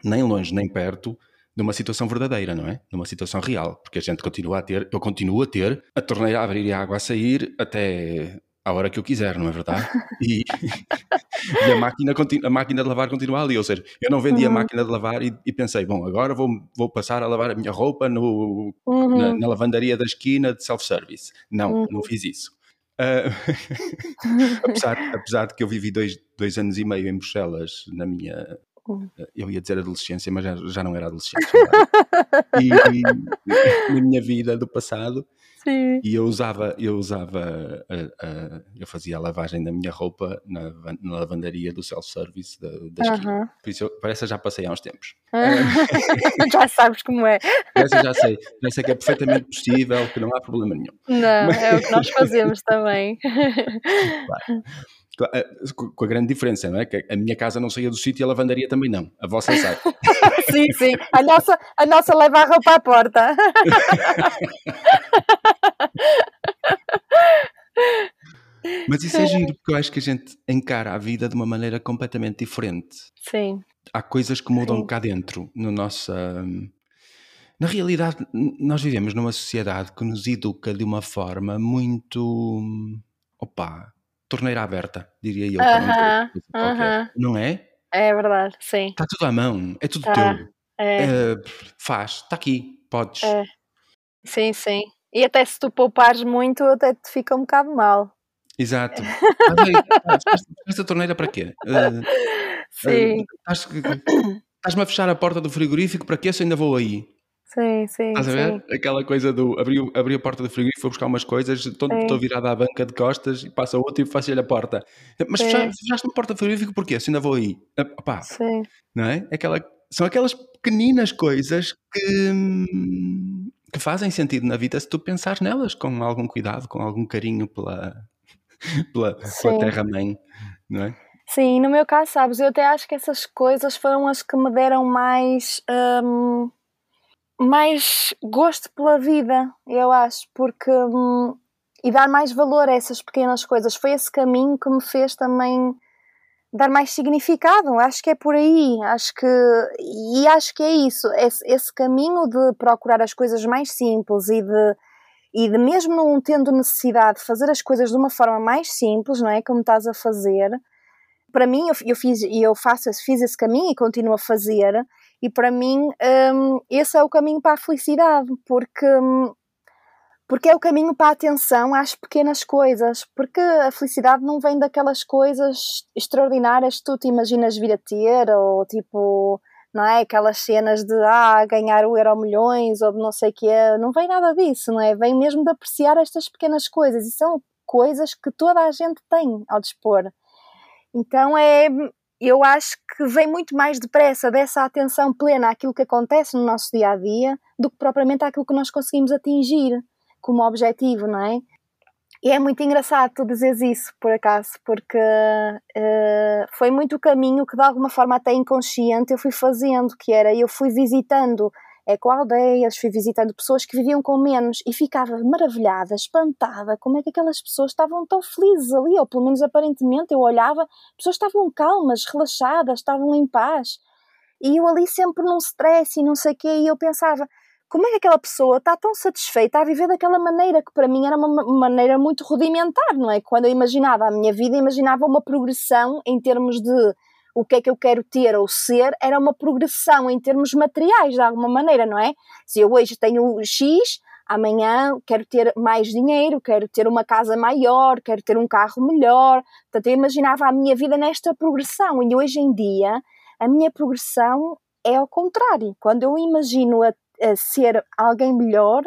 nem longe nem perto numa situação verdadeira, não é? Numa situação real, porque a gente continua a ter, eu continuo a ter a torneira a abrir e a água a sair até à hora que eu quiser, não é verdade? E, [laughs] e a, máquina, a máquina de lavar continua ali, ou seja, eu não vendi uhum. a máquina de lavar e, e, pensei, bom, agora vou, vou passar a lavar a minha roupa no, uhum. na, na, lavandaria da esquina de self-service. Não, uhum. não fiz isso. Uh, [laughs] apesar, apesar de que eu vivi dois, dois anos e meio em Bruxelas na minha eu ia dizer adolescência, mas já, já não era adolescência. e, e, na minha vida do passado, Sim. e eu usava, eu usava, eu fazia a lavagem da minha roupa na, na lavandaria do self-service da, da. Uh -huh. Por isso, eu, parece que já passei há uns tempos. [laughs] já sabes como é. Essa já sei, sei que é perfeitamente possível, que não há problema nenhum. Não, mas... é o que nós fazemos também. [laughs] Claro. Eh, com a grande diferença, não é? Que a minha casa não saía do sítio e a lavandaria também não. A vossa sai. [laughs] sim, sim. A nossa, a nossa leva a roupa à porta. [laughs] Mas isso é giro, porque eu acho que a gente encara a vida de uma maneira completamente diferente. Sim. Há coisas que mudam Sim. cá dentro, no nosso. Na realidade, nós vivemos numa sociedade que nos educa de uma forma muito. Opa, torneira aberta, diria eu. Uh -huh, uh -huh. Não é? É verdade, sim. Está tudo à mão, é tudo tá, teu. É. Uh, faz, está aqui, podes. É. Sim, sim. E até se tu poupares muito, até te fica um bocado mal. Exato. [laughs] Esta torneira para quê? Uh, sim. Estás-me a fechar a porta do frigorífico, para quê se ainda vou aí? Sim, sim. Estás a ver? Sim. Aquela coisa do abrir, abrir a porta do frigorífico, vou buscar umas coisas, estou, estou virada à banca de costas e passa outro e faço-lhe a porta. Mas fechaste uma porta do frigorífico porquê? Se ainda vou aí. Opá, sim. Não é? Aquela, são aquelas pequeninas coisas que, que fazem sentido na vida se tu pensares nelas com algum cuidado, com algum carinho pela, [laughs] pela, pela terra-mãe, não é? Sim, no meu caso, sabes, eu até acho que essas coisas foram as que me deram mais. Hum mais gosto pela vida, eu acho, porque hum, e dar mais valor a essas pequenas coisas. Foi esse caminho que me fez também dar mais significado. Acho que é por aí. Acho que e acho que é isso. Esse, esse caminho de procurar as coisas mais simples e de e de mesmo não tendo necessidade de fazer as coisas de uma forma mais simples, não é? Como estás a fazer, para mim, eu, eu fiz e eu faço, fiz esse caminho e continuo a fazer, e para mim um, esse é o caminho para a felicidade, porque hum, porque é o caminho para a atenção às pequenas coisas, porque a felicidade não vem daquelas coisas extraordinárias que tu te imaginas vir a ter, ou tipo, não é? Aquelas cenas de ah, ganhar o euro milhões ou não sei o que é, não vem nada disso, não é? Vem mesmo de apreciar estas pequenas coisas e são coisas que toda a gente tem ao dispor. Então é, eu acho que vem muito mais depressa dessa atenção plena àquilo que acontece no nosso dia a dia do que propriamente àquilo que nós conseguimos atingir como objetivo, não é? E é muito engraçado tu dizeres isso, por acaso, porque uh, foi muito o caminho que de alguma forma até inconsciente eu fui fazendo, que era eu fui visitando eco-aldeias, fui visitando pessoas que viviam com menos e ficava maravilhada, espantada, como é que aquelas pessoas estavam tão felizes ali, ou pelo menos aparentemente eu olhava, pessoas estavam calmas, relaxadas, estavam em paz. E eu ali sempre num stress e não sei o quê, e eu pensava, como é que aquela pessoa está tão satisfeita a viver daquela maneira que para mim era uma maneira muito rudimentar, não é? Quando eu imaginava a minha vida, imaginava uma progressão em termos de o que é que eu quero ter ou ser, era uma progressão em termos materiais, de alguma maneira, não é? Se eu hoje tenho X, amanhã quero ter mais dinheiro, quero ter uma casa maior, quero ter um carro melhor. Portanto, eu imaginava a minha vida nesta progressão e hoje em dia a minha progressão é ao contrário. Quando eu imagino a a ser alguém melhor,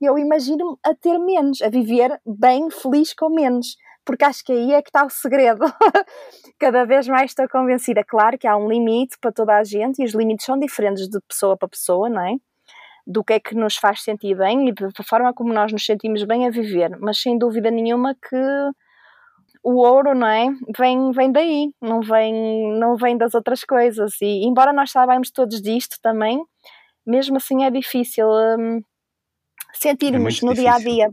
eu imagino-me a ter menos, a viver bem, feliz com menos. Porque acho que aí é que está o segredo. [laughs] Cada vez mais estou convencida. Claro que há um limite para toda a gente e os limites são diferentes de pessoa para pessoa, não é? Do que é que nos faz sentir bem e da forma como nós nos sentimos bem a viver. Mas sem dúvida nenhuma que o ouro, não é? Vem, vem daí, não vem, não vem das outras coisas. E embora nós saibamos todos disto também, mesmo assim é difícil um, sentirmos é no dia a dia.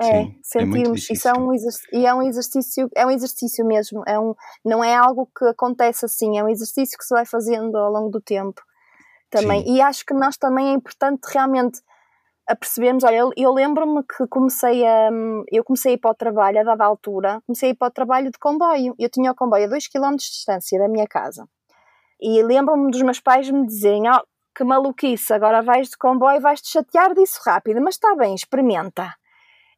É, Sim, é sentirmos. É Isso é um, e é um exercício, é um exercício mesmo. É um, não é algo que acontece assim, é um exercício que se vai fazendo ao longo do tempo também. Sim. E acho que nós também é importante realmente a percebermos, olha, eu, eu lembro-me que comecei a hum, eu comecei a ir para o trabalho a dada altura, comecei a ir para o trabalho de comboio. Eu tinha o comboio a 2 km de distância da minha casa. E lembro-me dos meus pais me dizerem, oh, que maluquice, agora vais de comboio vais-te chatear disso rápido, mas está bem, experimenta.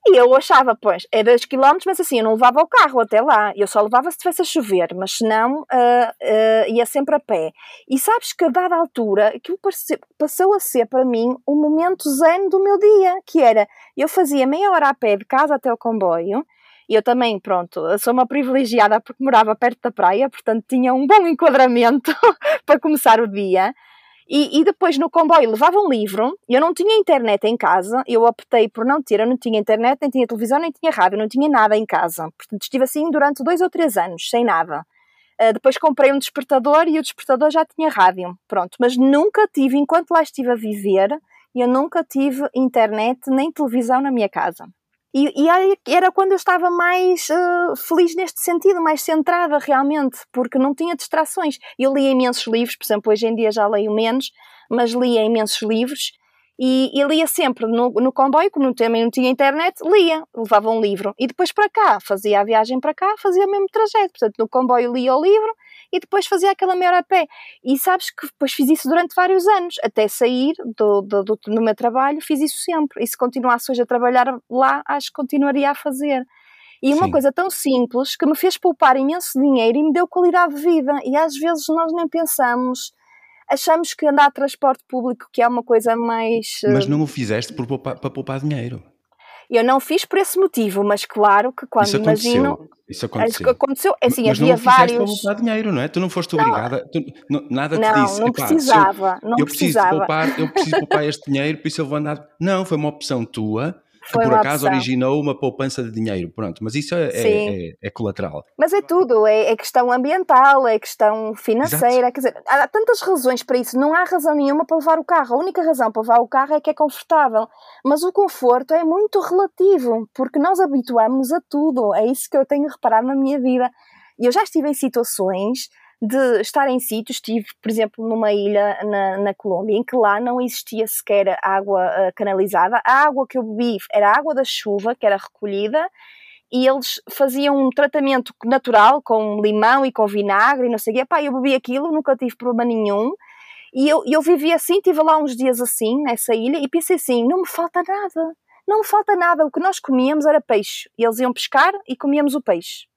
E eu achava, pois, é 2 km, mas assim, eu não levava o carro até lá, eu só levava se estivesse a chover, mas senão uh, uh, ia sempre a pé. E sabes que a dada altura, aquilo passou a ser para mim o um momento zen do meu dia, que era, eu fazia meia hora a pé de casa até o comboio, e eu também, pronto, sou uma privilegiada porque morava perto da praia, portanto tinha um bom enquadramento [laughs] para começar o dia. E, e, depois no comboio levava um livro, eu não tinha internet em casa, eu optei por não ter, eu não tinha internet, nem tinha televisão, nem tinha rádio, não tinha nada em casa. Portanto, estive assim durante dois ou três anos, sem nada. Uh, depois comprei um despertador e o despertador já tinha rádio. Pronto, mas nunca tive, enquanto lá estive a viver, eu nunca tive internet nem televisão na minha casa. E, e, era quando eu estava mais uh, feliz neste sentido, mais centrada realmente, porque não tinha distrações. Eu lia imensos livros, por exemplo, hoje em dia já leio menos, mas lia imensos livros e, e lia sempre no, no comboio, como também não tinha internet, lia, levava um livro. E depois para cá, fazia a viagem para cá, fazia o mesmo trajeto. Portanto, no comboio lia o livro e depois fazia aquela meia hora a pé. E sabes que depois fiz isso durante vários anos, até sair do, do, do, do meu trabalho, fiz isso sempre. E se continuasse hoje a trabalhar lá, acho que continuaria a fazer. E uma Sim. coisa tão simples que me fez poupar imenso dinheiro e me deu qualidade de vida. E às vezes nós nem pensamos, achamos que andar a transporte público que é uma coisa mais. Mas não o fizeste por poupar, para poupar dinheiro. Eu não fiz por esse motivo, mas claro que quando isso imagino. Isso aconteceu. aconteceu. É assim, mas havia não vários. para dinheiro, não é? Tu não foste obrigada. Tu, não, nada te não, disse. Não, precisava. Eu, não eu precisava. Preciso poupar, eu preciso poupar este dinheiro, por isso eu vou andar. Não, foi uma opção tua que por acaso opção. originou uma poupança de dinheiro. Pronto, mas isso é, é, é, é colateral. Mas é tudo, é, é, questão ambiental, é questão financeira, Exato. quer dizer, há tantas razões para isso, não há razão nenhuma para levar o carro. A única razão para levar o carro é que é confortável. Mas o conforto é muito relativo, porque nós habituamos a tudo. É isso que eu tenho reparado na minha vida. E eu já estive em situações de estar em sítios, estive, por exemplo, numa ilha na, na Colômbia, em que lá não existia sequer água uh, canalizada. A água que eu bebi era a água da chuva, que era recolhida, e eles faziam um tratamento natural com limão e com vinagre e não sei o quê. Pá, eu bebi aquilo, nunca tive problema nenhum. E eu, eu vivi assim, estive lá uns dias assim, nessa ilha, e pensei assim: não me falta nada, não me falta nada. O que nós comíamos era peixe. E eles iam pescar e comíamos o peixe.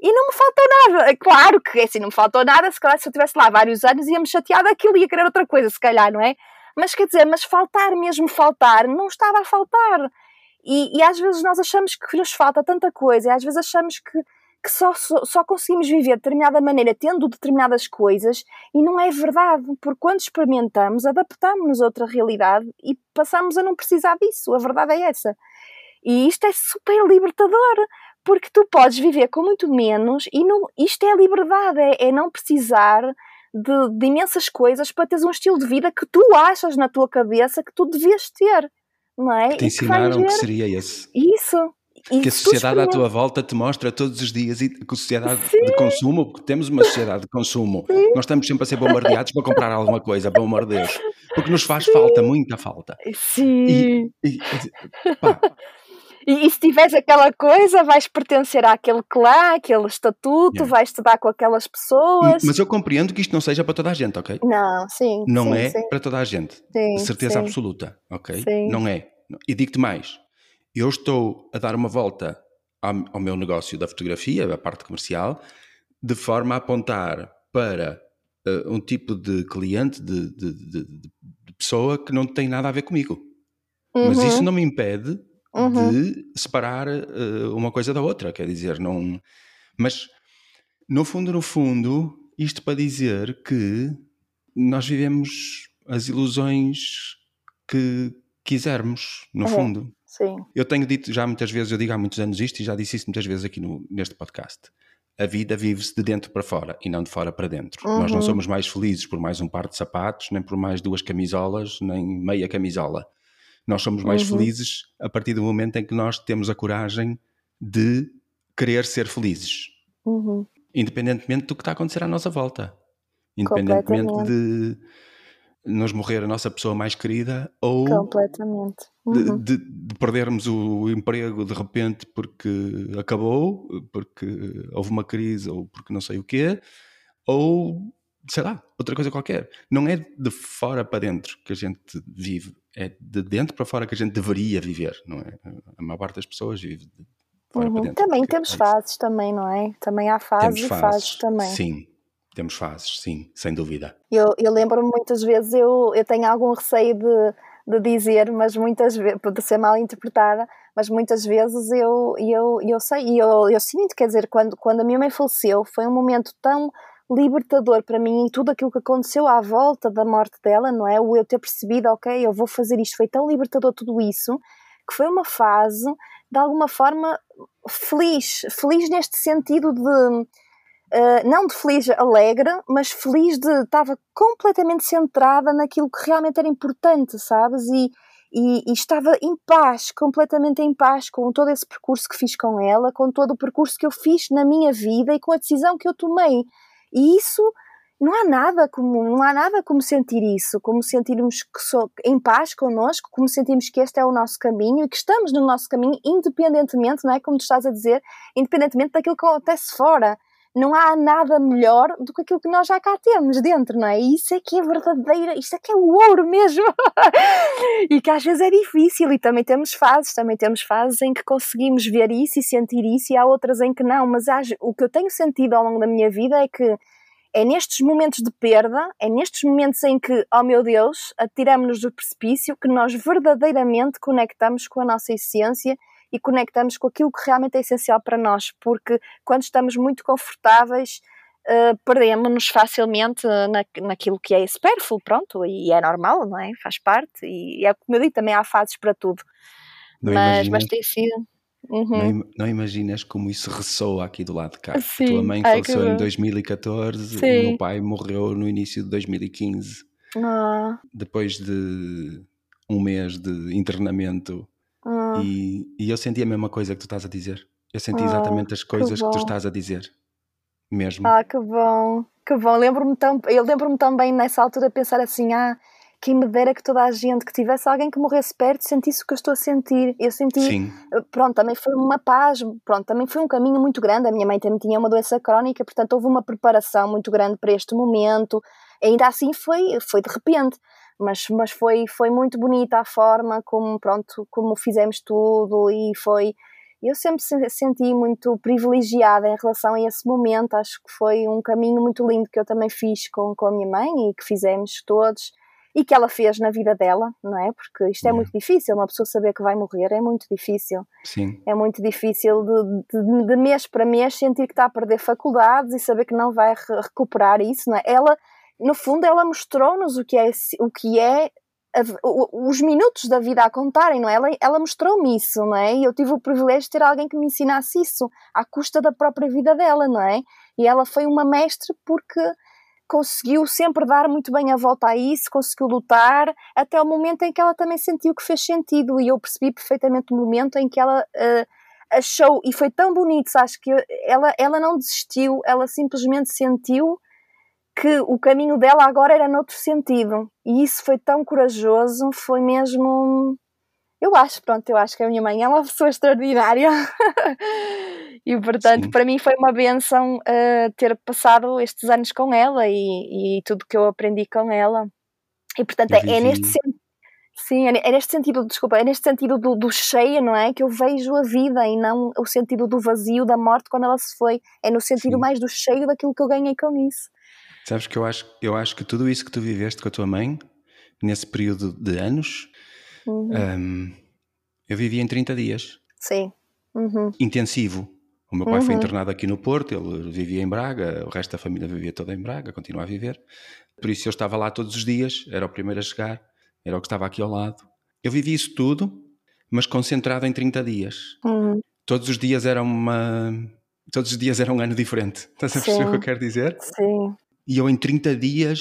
E não me faltou nada. É claro que assim, não me faltou nada. Se calhar se eu estivesse lá vários anos ia-me chatear daquilo e ia querer outra coisa, se calhar, não é? Mas quer dizer, mas faltar mesmo faltar, não estava a faltar. E, e às vezes nós achamos que nos falta tanta coisa, e às vezes achamos que, que só, só, só conseguimos viver de determinada maneira tendo determinadas coisas, e não é verdade, porque quando experimentamos, adaptamos-nos a outra realidade e passamos a não precisar disso. A verdade é essa. E isto é super libertador, porque tu podes viver com muito menos e não, isto é liberdade, é, é não precisar de, de, imensas coisas para teres um estilo de vida que tu achas na tua cabeça que tu devias ter, não é? Que te ensinaram que, que seria esse. Isso. E que a sociedade à tua volta te mostra todos os dias e que a sociedade Sim. de consumo, porque temos uma sociedade de consumo, Sim. nós estamos sempre a ser bombardeados para comprar alguma coisa, pelo amor de Deus, porque nos faz Sim. falta, muita falta. Sim. E, e, pá, e, e, se tiveres aquela coisa, vais pertencer àquele clã, àquele estatuto, yeah. vais estudar com aquelas pessoas. Mas eu compreendo que isto não seja para toda a gente, ok? Não, sim. Não sim, é sim. para toda a gente. Sim, de certeza absoluta, ok? Não é. E digo-te mais. Eu estou a dar uma volta ao, ao meu negócio da fotografia, a parte comercial, de forma a apontar para uh, um tipo de cliente, de, de, de, de, pessoa que não tem nada a ver comigo. Uhum. Mas isso não me impede uhum. de separar uh, uma coisa da outra, quer dizer, não. Mas no fundo, no fundo, isto para dizer que nós vivemos as ilusões que quisermos, no uhum. fundo. Sim. Eu tenho dito já muitas vezes, eu digo há muitos anos isto e já disse isso muitas vezes aqui no, neste podcast. A vida vive-se de dentro para fora e não de fora para dentro. Uhum. Nós não uhum. somos mais felizes por mais um par de sapatos, nem por mais duas camisolas, nem meia camisola. Nós somos mais uhum. felizes a partir do momento em que nós temos a coragem de querer ser felizes. Uhum. Independentemente do que está a acontecer à nossa volta. Independentemente de nos morrer a nossa pessoa mais querida ou Completamente. Uhum. De, de, de, perdermos o emprego de repente porque acabou, porque houve uma crise ou porque não sei o quê, ou sei lá, outra coisa qualquer. Não é de fora para dentro que a gente vive, é de dentro para fora que a gente deveria viver, não é? A maior parte das pessoas vive de fora uhum. para dentro. Também temos é fases também, não é? Também há fases temos e fases, fases também. Sim, temos fases, sim, sem dúvida. Eu, eu lembro-me muitas vezes, eu, eu tenho algum receio de, de dizer, mas muitas vezes, de ser mal interpretada, mas muitas vezes eu, eu, eu sei, e eu, eu sinto, quer dizer, quando, quando a minha mãe faleceu, foi um momento tão libertador para mim em tudo aquilo que aconteceu à volta da morte dela, não é? O eu ter percebido, ok, eu vou fazer isto, foi tão libertador tudo isso, que foi uma fase, de alguma forma, feliz. Feliz neste sentido de. Uh, não de feliz alegre, mas feliz de. estava completamente centrada naquilo que realmente era importante, sabes? E, e, e, estava em paz, completamente em paz com todo esse percurso que fiz com ela, com todo o percurso que eu fiz na minha vida e com a decisão que eu tomei. E isso não há nada como não há nada como sentir isso, como sentirmos que sou, em paz connosco, como sentirmos que este é o nosso caminho e que estamos no nosso caminho, independentemente, não é como tu estás a dizer, independentemente daquilo que acontece fora. Não há nada melhor do que aquilo que nós já cá temos dentro, não é? Isso é que é verdadeira, isto é que é o ouro mesmo. [laughs] e que às vezes é difícil e também temos fases, também temos fases em que conseguimos ver isso e sentir isso e há outras em que não, mas o que eu tenho sentido ao longo da minha vida é que é nestes momentos de perda, é nestes momentos em que, oh meu Deus, atiramos-nos do precipício que nós verdadeiramente conectamos com a nossa essência e conectamos com aquilo que realmente é essencial para nós, porque quando estamos muito confortáveis, uh, perdemos-nos facilmente na, naquilo que é supérfluo, pronto, e é normal, não é? Faz parte, e é como eu digo, também há fases para tudo. Não mas, mas tem sido. Uhum. Não, não, imaginas como isso ressoa aqui do lado de cá. Sim. A tua mãe Ai, faleceu em 2014, Sim. o meu pai morreu no início de 2015. Ah. Depois de um mês de internamento ah. E, e, eu senti a mesma coisa que tu estás a dizer. Eu senti ah, exatamente as coisas que, que, tu estás a dizer. Mesmo. Ah, que bom, que bom. Lembro-me tão, eu lembro-me também nessa altura pensar assim, ah, quem me dera que toda a gente, que tivesse alguém que morresse perto, sentisse o que eu estou a sentir. Eu senti, Sim. Eh, pronto, também foi uma paz, pronto, também foi um caminho muito grande. A minha mãe também tinha uma doença crónica, portanto houve uma preparação muito grande para este momento. Ainda assim foi, foi de repente mas, mas foi, foi muito bonita a forma como, pronto, como fizemos tudo e foi. Eu sempre senti muito privilegiada em relação a esse momento. Acho que foi um caminho muito lindo que eu também fiz com, com a minha mãe e que fizemos todos e que ela fez na vida dela, não é? Porque isto é muito difícil, uma pessoa saber que vai morrer é muito difícil. Sim. É muito difícil de, de, de mês para mês sentir que está a perder faculdades e saber que não vai recuperar isso, não é? Ela no fundo, ela mostrou-nos o que é, o que é os minutos da vida a contarem, não é? Ela, ela mostrou-me isso, não é? E eu tive o privilégio de ter alguém que me ensinasse isso, à custa da própria vida dela, não é? E ela foi uma mestre porque conseguiu sempre dar muito bem a volta a isso, conseguiu lutar, até o momento em que ela também sentiu que fez sentido, e eu percebi perfeitamente o momento em que ela uh, achou, e foi tão bonito, acho que ela, ela não desistiu, ela simplesmente sentiu que o caminho dela agora era noutro sentido. E isso foi tão corajoso, foi mesmo. Eu acho, pronto, eu acho que a minha mãe é uma pessoa extraordinária. [laughs] e portanto, Sim. para mim foi uma benção uh, ter passado estes anos com ela e, e tudo que eu aprendi com ela. E portanto, é, é, neste sentido. Sim, é, é neste sentido, desculpa, é neste sentido do, do cheio, não é? Que eu vejo a vida e não o sentido do vazio, da morte quando ela se foi. É no sentido Sim. mais do cheio daquilo que eu ganhei com isso. Sabes que eu acho, eu acho que tudo isso que tu viveste com a tua mãe, nesse período de anos, uhum. um, eu vivi em 30 dias. Sim. Uhum. Intensivo. O meu pai uhum. foi internado aqui no Porto, ele vivia em Braga, o resto da família vivia toda em Braga, continua a viver. Por isso eu estava lá todos os dias, era o primeiro a chegar, era o que estava aqui ao lado. Eu vivi isso tudo, mas concentrado em 30 dias. Uhum. Todos os dias era uma. Todos os dias era um ano diferente. Estás a perceber o que eu quero dizer? Sim. E eu, em 30 dias,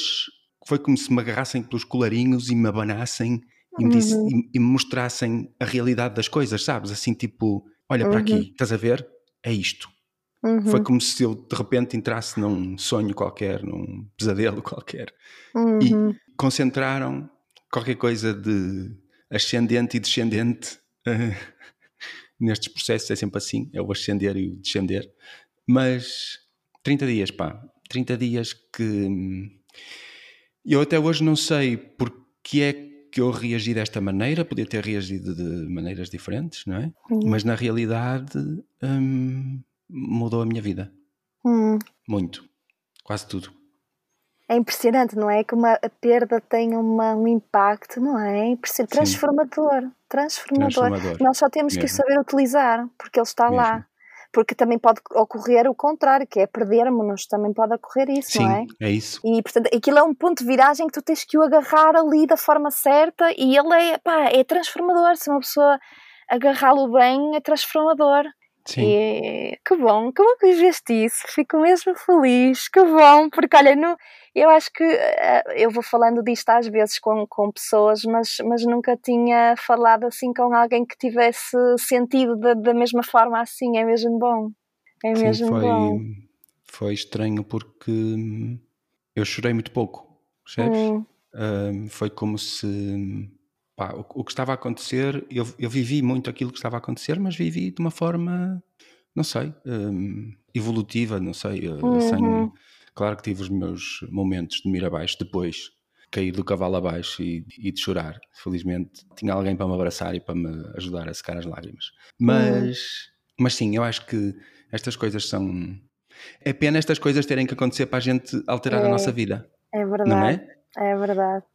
foi como se me agarrassem pelos colarinhos e me abanassem e me, disse, uhum. e, e me mostrassem a realidade das coisas, sabes? Assim, tipo, olha uhum. para aqui, uhum. estás a ver? É isto. Uhum. Foi como se eu de repente entrasse num sonho qualquer, num pesadelo [laughs] qualquer. E uhum. concentraram qualquer coisa de ascendente e descendente [laughs] nestes processos. É sempre assim: é o ascender e o descender. Mas 30 dias, pá, 30 dias que eu até hoje não sei porque é que eu reagi desta maneira, podia ter reagido de maneiras diferentes, não é? Uhum. Mas na realidade hum, mudou a minha vida. Uhum. Muito. Quase tudo. É impressionante, não é? Que uma a perda tem uma, um impacto, não é? é transformador, transformador. transformador. Nós só temos Mesmo. que saber utilizar, porque ele está Mesmo. lá porque também pode ocorrer o contrário, que é perdermos-nos, também pode ocorrer isso, Sim, não é? é isso. E portanto, aquilo é um ponto de viragem que tu tens que o agarrar ali da forma certa e ele é, pá, é transformador. Se uma pessoa agarrá-lo bem, é transformador. Sim. E, que bom, que bom que viveste isso, fico mesmo feliz, que bom, porque olha, no, eu acho que uh, eu vou falando disto às vezes com, com pessoas, mas, mas nunca tinha falado assim com alguém que tivesse sentido da, da mesma forma assim, é mesmo bom. É Sim, mesmo foi, bom. Foi estranho porque eu chorei muito pouco, percebes? Hum. Uh, foi como se pá, o, o, que estava a acontecer, eu, eu, vivi muito aquilo que estava a acontecer, mas vivi de uma forma, não sei, um, evolutiva, não sei, uh, uhum. sem, claro que tive os meus momentos de mir abaixo depois, cair do cavalo abaixo e, e, de chorar. Felizmente tinha alguém para me abraçar e para me ajudar a secar as lágrimas. Mas, uhum. mas sim, eu acho que estas coisas são. É pena estas coisas terem que acontecer para a gente alterar é, a nossa vida. É verdade. Não é? É verdade.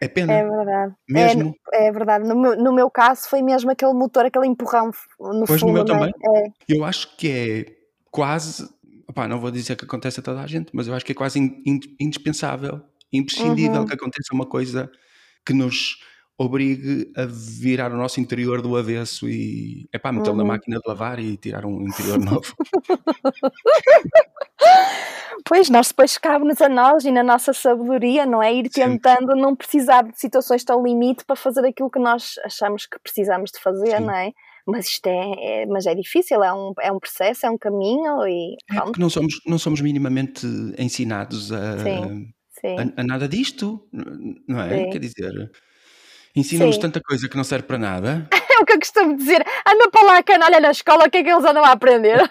É pena. É verdade. Mesmo? É, é verdade. No meu, no meu caso foi mesmo aquele motor, aquele empurrão no pois fundo. no meu é? também. É. Eu acho que é quase, opá, não vou dizer que acontece a toda a gente, mas eu acho que é quase indispensável, imprescindível uhum. que aconteça uma coisa que nos obrigue a virar o nosso interior do avesso e é pá, metê-lo uhum. na máquina de lavar e tirar um interior [laughs] novo. [laughs] Pois, nós depois cabe-nos a nós e na nossa sabedoria, não é? Ir tentando Sim. não precisar de situações tão limite para fazer aquilo que nós achamos que precisamos de fazer, Sim. não é? mas isto é, é, mas é difícil, é um, é um processo, é um caminho e é porque não somos, não somos minimamente ensinados a, sim, a, a nada disto, não é? Quer dizer, ensinam-nos tanta coisa que não serve para nada. [laughs] é o que eu costumo dizer, anda para lá canalha na escola, o que é que eles andam a aprender? [laughs]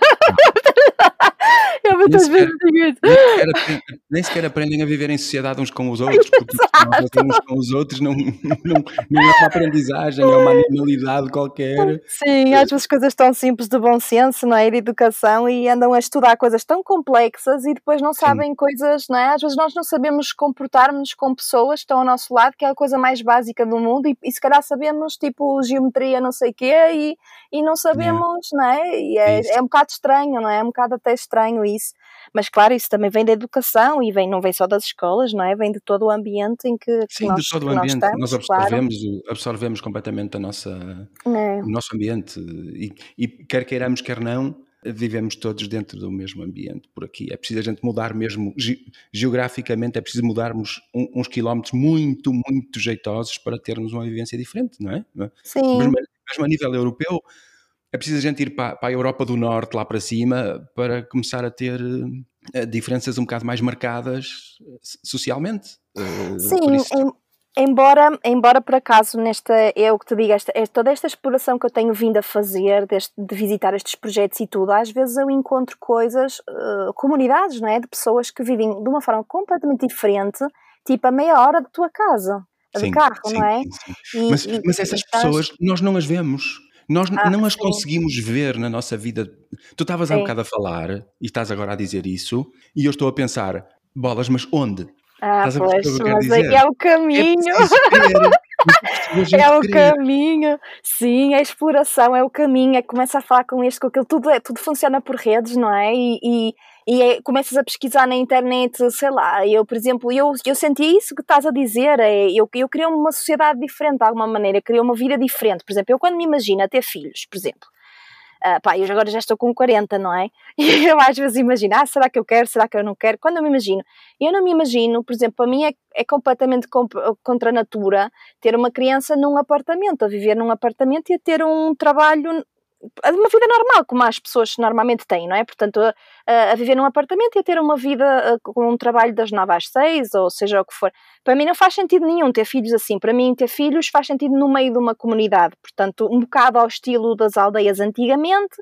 Eu muitas vezes digo isso. Nem sequer, nem sequer, aprendem a viver em sociedade uns com os outros, [laughs] porque uns com os outros não, não, não é uma aprendizagem, é uma animalidade qualquer. Sim, às vezes coisas tão simples de bom senso, não é? de educação e andam a estudar coisas tão complexas e depois não sabem Sim. coisas, não é? Às vezes nós não sabemos comportar-nos com pessoas que estão ao nosso lado, que é a coisa mais básica do mundo, e, e se calhar sabemos tipo geometria, não sei o quê, e, e não sabemos, não é? E é, é um bocado estranho, não é? É um bocado até estranho isso. Mas claro, isso também vem da educação e vem, não vem só das escolas, não é? Vem de todo o ambiente em que, que Sim, nós, de todo o ambiente. Nós, estamos, nós absorvemos, claro. absorvemos completamente a nossa, é. o nosso ambiente. E, e quer queiramos, quer não, vivemos todos dentro do mesmo ambiente por aqui. É preciso a gente mudar mesmo ge geograficamente, é preciso mudarmos um, uns quilómetros muito, muito jeitosos para termos uma vivência diferente, não é? Sim. Mesmo, mesmo a nível europeu, é preciso a gente ir para, para, a Europa do Norte, lá para cima, para começar a ter uh, diferenças um bocado mais marcadas socialmente. Uh, Sim, embora, embora por acaso, nesta, é o que te digo, esta, toda esta exploração que eu tenho vindo a fazer, deste, de visitar estes projetos e tudo, às vezes eu encontro coisas, uh, comunidades, não é? De pessoas que vivem de uma forma completamente diferente, tipo a meia hora da tua casa. Sim, de carro, sim, não é? Sim. E, mas, e, mas essas pessoas, nós não as vemos. Nós ah, não as sim. conseguimos ver na nossa vida. Tu estavas há um bocado a falar e estás agora a dizer isso, e eu estou a pensar, bolas, mas onde? Ah, Estás pois, mas aí é o caminho. É, [laughs] é o caminho, sim, a exploração é o caminho, é que começa a falar com isto, com aquilo, tudo, é, tudo funciona por redes, não é? E, e, e é, começas a pesquisar na internet, sei lá, eu, por exemplo, eu, eu senti isso que estás a dizer, é, eu, eu queria uma sociedade diferente de alguma maneira, queria uma vida diferente, por exemplo, eu quando me imagino a ter filhos, por exemplo, Uh, pá, eu agora já estou com 40, não é? [laughs] E eu às vezes imagino, ah, será que eu quero, será que eu não quero? Quando eu me imagino, eu não me imagino, por exemplo, para mim é, é completamente contra a natura ter uma criança num apartamento, a viver num apartamento e a ter um trabalho uma vida normal, como as pessoas normalmente têm, não é? Portanto, a, a, viver num apartamento e a ter uma vida com um trabalho das 9 às 6, ou seja o que for. Para mim não faz sentido nenhum ter filhos assim. Para mim, ter filhos faz sentido no meio de uma comunidade. Portanto, um bocado ao estilo das aldeias antigamente,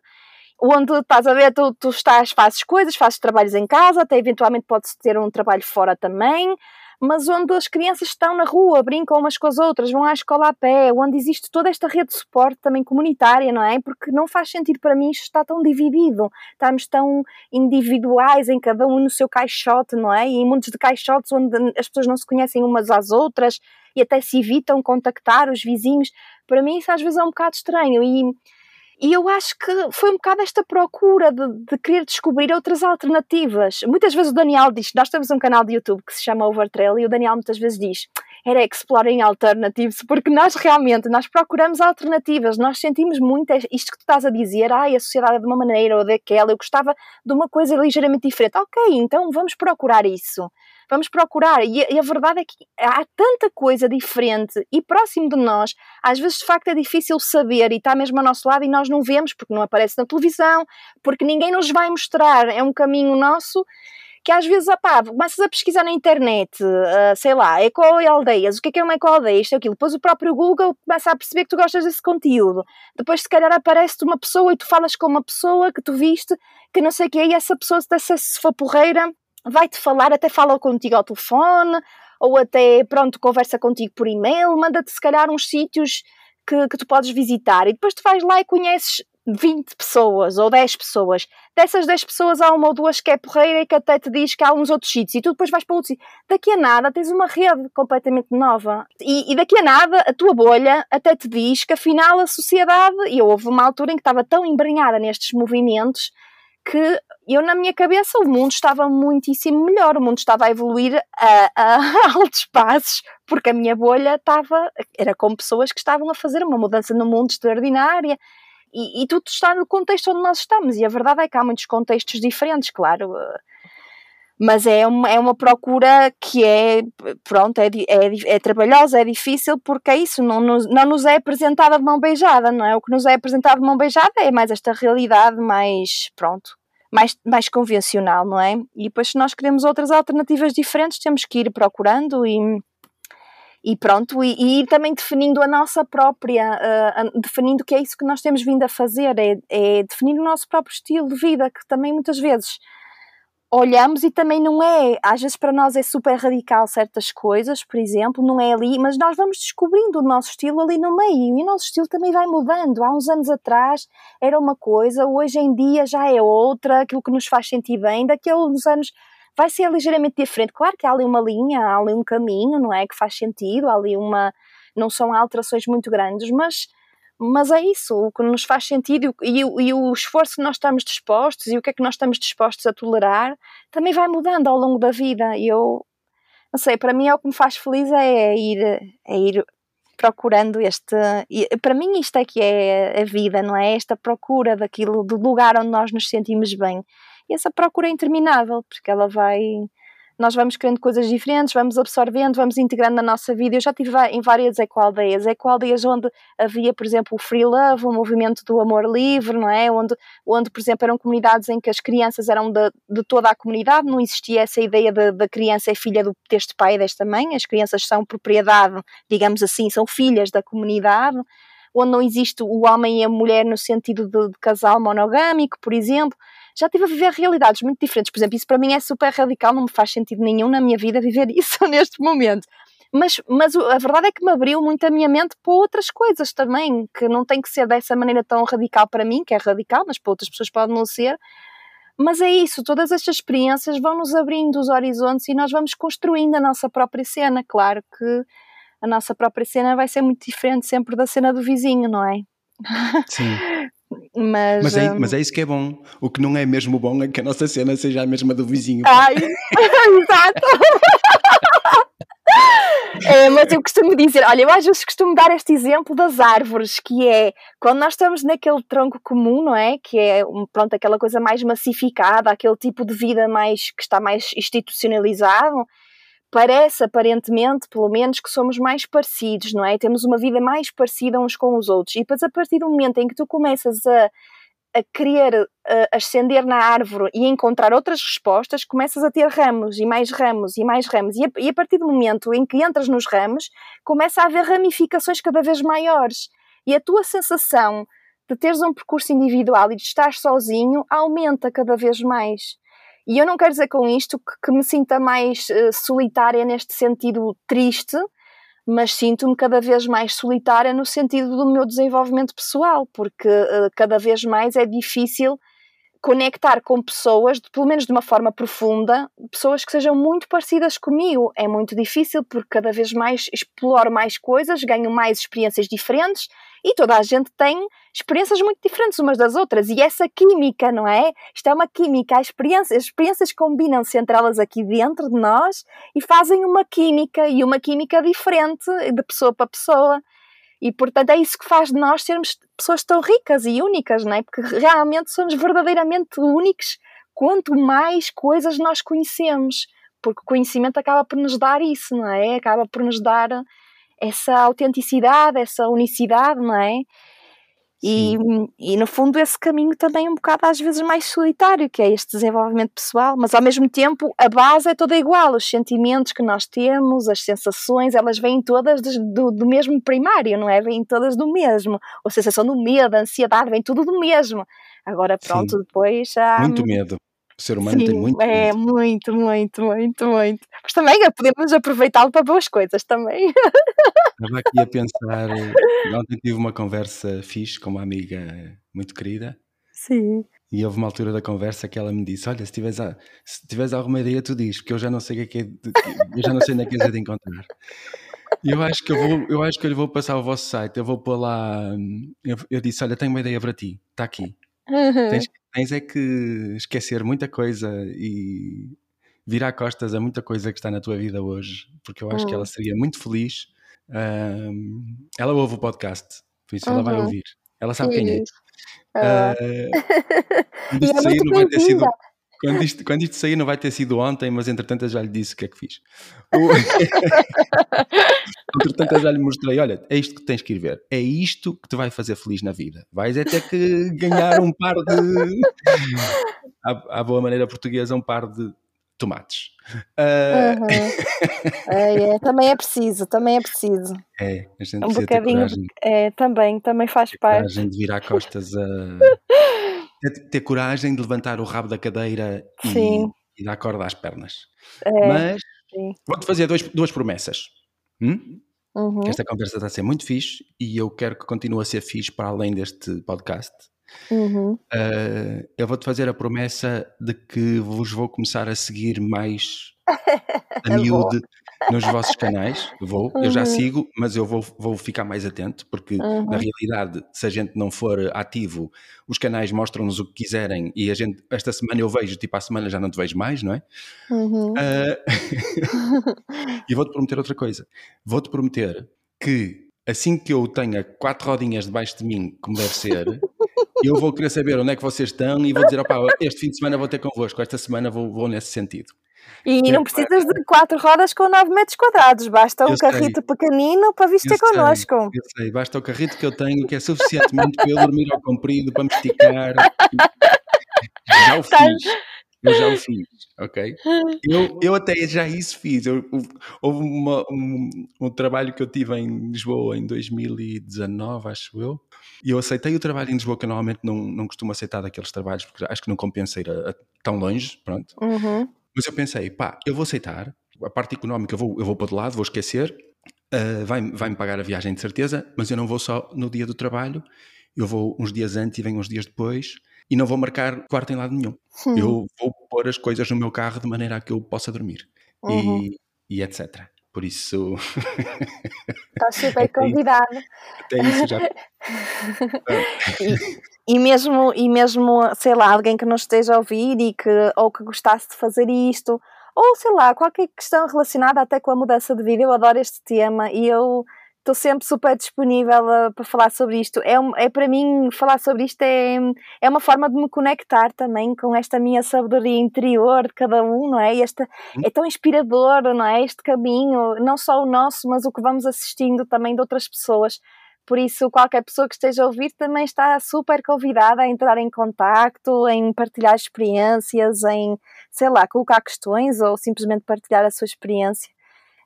onde estás a ver, tu, tu estás, fazes coisas, fazes trabalhos em casa, até eventualmente podes ter um trabalho fora também mas onde as crianças estão na rua, brincam umas com as outras, vão à escola a pé, onde existe toda esta rede de suporte também comunitária, não é? Porque não faz sentido para mim isto está tão dividido, estamos tão individuais em cada um no seu caixote, não é? E em muitos de caixotes onde as pessoas não se conhecem umas às outras e até se evitam contactar os vizinhos. Para mim isso às vezes é um bocado estranho e e eu acho que foi um bocado esta procura de, de, querer descobrir outras alternativas. Muitas vezes o Daniel diz, nós temos um canal de YouTube que se chama Overtrail e o Daniel muitas vezes diz, era Exploring Alternatives, porque nós realmente, nós procuramos alternativas, nós sentimos muito isto que tu estás a dizer, ai, a sociedade é de uma maneira ou daquela, eu gostava de uma coisa ligeiramente diferente. Ok, então vamos procurar isso vamos procurar. E a, e a, verdade é que há tanta coisa diferente e próximo de nós, às vezes de facto é difícil saber e está mesmo ao nosso lado e nós não vemos porque não aparece na televisão, porque ninguém nos vai mostrar. É um caminho nosso que às vezes, opá, começas a pesquisar na internet, uh, sei lá, eco-aldeias, o que é que é uma eco-aldeia, isto aquilo, depois o próprio Google começa a perceber que tu gostas desse conteúdo, depois se calhar aparece-te uma pessoa e tu falas com uma pessoa que tu viste, que não sei o que é, e essa pessoa, se for porreira, vai-te falar, até fala contigo ao telefone, ou até, pronto, conversa contigo por e-mail, manda-te se calhar uns sítios que, que tu podes visitar, e depois tu vais lá e conheces 20 pessoas ou 10 pessoas. Dessas 10 pessoas há uma ou duas que é porreira e que até te diz que há uns outros sítios e tu depois vais para outros. Daqui a nada tens uma rede completamente nova. E, e, daqui a nada a tua bolha até te diz que afinal a sociedade, e houve uma altura em que estava tão embrenhada nestes movimentos que eu na minha cabeça o mundo estava muitíssimo melhor, o mundo estava a evoluir a, a, [laughs] altos passos, porque a minha bolha estava, era com pessoas que estavam a fazer uma mudança no mundo extraordinária, e, e tudo está no contexto onde nós estamos, e a verdade é que há muitos contextos diferentes, claro, mas é uma, é uma procura que é, pronto, é, é, é trabalhosa, é difícil, porque é isso, não nos, não nos é apresentada de mão beijada, não é? O que nos é apresentado de mão beijada é mais esta realidade mais, pronto, mais, mais convencional, não é? E depois se nós queremos outras alternativas diferentes, temos que ir procurando e e pronto, e, e, ir também definindo a nossa própria, uh, definindo que é isso que nós temos vindo a fazer, é, é definir o nosso próprio estilo de vida, que também muitas vezes olhamos e também não é, às vezes para nós é super radical certas coisas, por exemplo, não é ali, mas nós vamos descobrindo o nosso estilo ali no meio e o nosso estilo também vai mudando. Há uns anos atrás era uma coisa, hoje em dia já é outra, aquilo que nos faz sentir bem, daqui a uns anos vai ser ligeiramente diferente. Claro que há ali uma linha, há ali um caminho, não é? Que faz sentido, há ali uma. Não são alterações muito grandes, mas, mas é isso, o que nos faz sentido e, e, e o esforço que nós estamos dispostos e o que é que nós estamos dispostos a tolerar também vai mudando ao longo da vida. E eu, não sei, para mim é o que me faz feliz é ir, é ir procurando este. Para mim, isto é que é a vida, não é? Esta procura daquilo, do lugar onde nós nos sentimos bem. E essa procura é interminável, porque ela vai. Nós vamos querendo coisas diferentes, vamos absorvendo, vamos integrando na nossa vida. Eu já estive em várias ecoaldeias, ecoaldeias onde havia, por exemplo, o free love, o movimento do amor livre, não é? Onde, onde por exemplo, eram comunidades em que as crianças eram de, de toda a comunidade, não existia essa ideia da criança é filha do, deste pai e desta mãe, as crianças são propriedade, digamos assim, são filhas da comunidade onde não existe o homem e a mulher no sentido de, de casal monogâmico, por exemplo já estive a viver realidades muito diferentes. Por exemplo, isso para mim é super radical, não me faz sentido nenhum na minha vida viver [laughs] isso neste momento. Mas, mas a verdade é que me abriu muito a minha mente para outras coisas também, que não tem que ser dessa maneira tão radical para mim, que é radical, mas para outras pessoas pode não ser. Mas é isso, todas estas experiências vão nos abrindo os horizontes e nós vamos construindo a nossa própria cena. Claro que a nossa própria cena vai ser muito diferente sempre da cena do vizinho, não é? Sim. [laughs] Mas, mas, é, um... mas é isso que é bom. O que não é mesmo bom é que a nossa cena seja a mesma do vizinho. Ai, [laughs] exato. [laughs] É, mas eu costumo dizer, olha, eu às vezes costumo dar este exemplo das árvores, que é quando nós estamos naquele tronco comum, não é? Que é pronto, aquela coisa mais massificada, aquele tipo de vida mais que está mais institucionalizado, parece aparentemente, pelo menos, que somos mais parecidos, não é? Temos uma vida mais parecida uns com os outros. E depois, a partir do momento em que tu começas a, a querer uh, ascender na árvore e encontrar outras respostas, começas a ter ramos e mais ramos e mais ramos. E a, e a partir do momento em que entras nos ramos, começa a haver ramificações cada vez maiores. E a tua sensação de teres um percurso individual e de estar sozinho aumenta cada vez mais. E eu não quero dizer com isto que, que me sinta mais uh, solitária neste sentido triste, mas sinto-me cada vez mais solitária no sentido do meu desenvolvimento pessoal, porque uh, cada vez mais é difícil conectar com pessoas, pelo menos de uma forma profunda, pessoas que sejam muito parecidas comigo. É muito difícil porque cada vez mais exploro mais coisas, ganho mais experiências diferentes e toda a gente tem experiências muito diferentes umas das outras. E essa química, não é? Isto é uma química. As experiências, as experiências combinam-se entre elas aqui dentro de nós e fazem uma química e uma química diferente de pessoa para pessoa. E portanto é isso que faz de nós sermos pessoas tão ricas e únicas, não é? Porque realmente somos verdadeiramente únicos quanto mais coisas nós conhecemos. Porque o conhecimento acaba por nos dar isso, não é? Acaba por nos dar essa autenticidade, essa unicidade, não é? E, e, no fundo esse caminho também é um bocado às vezes mais solitário, que é este desenvolvimento pessoal, mas ao mesmo tempo a base é toda igual, os sentimentos que nós temos, as sensações, elas vêm todas do, do mesmo primário, não é? Vêm todas do mesmo. A sensação do medo, a ansiedade, vem tudo do mesmo. Agora pronto, Sim. depois já... Muito medo. O ser humano Sim, tem muito É, muito, muito, muito, muito. Mas também é, podemos aproveitá-lo para boas coisas também. [laughs] Estava aqui a pensar, ontem tive uma conversa fixe com uma amiga muito querida. Sim. E houve uma altura da conversa que ela me disse: Olha, se tiveres, a, se tiveres alguma ideia, tu diz, porque eu já não sei o que é que é, eu já não sei onde é que é de encontrar. Eu acho que eu vou, eu acho que eu lhe vou passar o vosso site, eu vou pôr lá. Eu, eu disse: Olha, tenho uma ideia para ti, está aqui. Uhum. Tens, tens é que esquecer muita coisa e virar costas a muita coisa que está na tua vida hoje, porque eu acho uhum. que ela hum. seria muito feliz. Um, ela ouve o podcast, por isso uhum. ela vai ouvir. Ela sabe quem é. Uh, [laughs] e é muito bem-vinda. Sido... quando, isto, quando isto sair, não vai ter sido ontem, mas entretanto eu já lhe disse o que é que fiz. [laughs] [laughs] Entretanto eu já lhe mostrei: olha, é isto que tens que ir ver. É isto que te vai fazer feliz na vida. Vais é ter que ganhar um par de. [laughs] à, à boa maneira portuguesa, um par de tomates. Uh... Uhum. é, é, também é preciso, também é preciso. É, a gente um bocadinho. Ter é, também, também faz parte. coragem de virar costas a. ter, ter, coragem de levantar o rabo da cadeira e, e dar corda às pernas. É, Mas vou-te fazer dois, duas promessas. Hum? Uhum. Esta conversa está a ser muito fixe e eu quero que continue a ser fixe para além deste podcast. Uhum. Uh, eu vou-te fazer a promessa de que vos vou começar a seguir mais [laughs] a miúde nos vossos canais. Vou, uhum. eu já uhum. sigo, mas eu vou, vou ficar mais atento, porque uhum. na realidade, se a gente não for ativo, os canais mostram-nos o que quiserem e a gente, esta semana eu vejo, tipo, a semana já não te vejo mais, não é? Uhum. Uh, [laughs] [laughs] e vou-te prometer outra coisa. Vou-te prometer que assim que eu tenha quatro rodinhas debaixo de mim, como deve ser, eu vou querer saber onde é que vocês estão e vou dizer, opá, este fim de semana vou ter convosco, esta semana vou, vou nesse sentido. E não precisas de quatro rodas com 9 metros quadrados, basta um eu carrito sei. pequenino para vir ter connosco. Eu sei, basta o carrito que eu tenho, que é suficientemente para eu dormir ao comprido, para me esticar. [laughs] Já o fiz. Eu já o fiz, ok? Eu, eu até já isso fiz. Eu, houve uma, um, um trabalho que eu tive em Lisboa em 2019, acho eu, e eu aceitei o trabalho em Lisboa, que eu normalmente não, não costumo aceitar daqueles trabalhos, porque acho que não compensa ir a, a tão longe, pronto. Uhum. Mas eu pensei, pá, eu vou aceitar, a parte económica eu vou, eu vou para o lado, vou esquecer, uh, vai-me vai pagar a viagem de certeza, mas eu não vou só no dia do trabalho, eu vou uns dias antes e venho uns dias depois, e não vou marcar quarto em lado nenhum. Sim. Eu vou pôr as coisas no meu carro de maneira a que eu possa dormir. Uhum. E, e etc. Por isso. Está [laughs] super convidado. Até isso já. e, e, mesmo, e mesmo, sei lá, alguém que não esteja a ouvir e que, ou que gostasse de fazer isto, ou sei lá, qualquer questão relacionada até com a mudança de vida, eu adoro este tema e eu estou sempre super disponível uh, para falar sobre isto. É, um, é para mim, falar sobre isto é, é uma forma de me conectar também com esta minha sabedoria interior de cada um, não é? Este, é tão inspirador, não é? Este caminho, não só o nosso, mas o que vamos assistindo também de outras pessoas. Por isso, qualquer pessoa que esteja a ouvir também está super convidada a entrar em contacto, em partilhar experiências, em, sei lá, colocar questões ou simplesmente partilhar a sua experiência.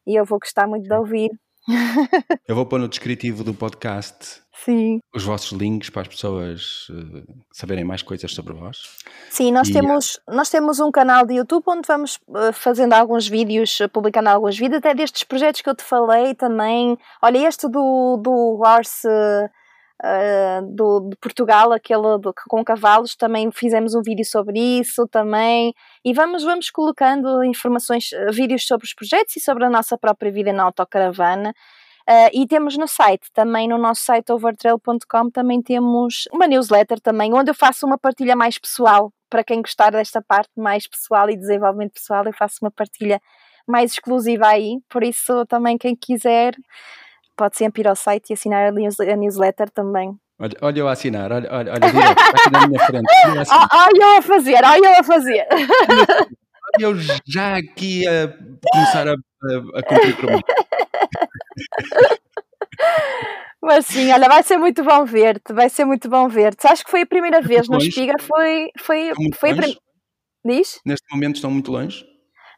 E eu vou gostar muito de ouvir. [laughs] Eu vou pôr no descritivo do podcast Sim. os vossos links para as pessoas uh, saberem mais coisas sobre vós. Sim, nós, e, temos, nós temos um canal de YouTube onde vamos uh, fazendo alguns vídeos, uh, publicando alguns vídeos, até destes projetos que eu te falei também. Olha, este do, do Horse. Uh, do, de Portugal, aquele do, com cavalos, também fizemos um vídeo sobre isso também, e vamos, vamos colocando informações, vídeos sobre os projetos e sobre a nossa própria vida na autocaravana. Uh, e temos no site, também no nosso site overtrail.com, também temos uma newsletter também, onde eu faço uma partilha mais pessoal, para quem gostar desta parte mais pessoal e desenvolvimento pessoal, eu faço uma partilha mais exclusiva aí, por isso também quem quiser pode sempre ir ao site e assinar a, news, a newsletter também. Olha, olha eu a assinar, olha, olha, olha direto, aqui na minha frente. Olha eu a fazer, olha eu a fazer. Eu já aqui a começar a, a, a cumprir mim. Mas sim, olha, vai ser muito bom ver-te, vai ser muito bom ver-te. Acho que foi a primeira vez no Espiga, foi, foi, foi a primeira. Diz? Neste momento estão muito longe?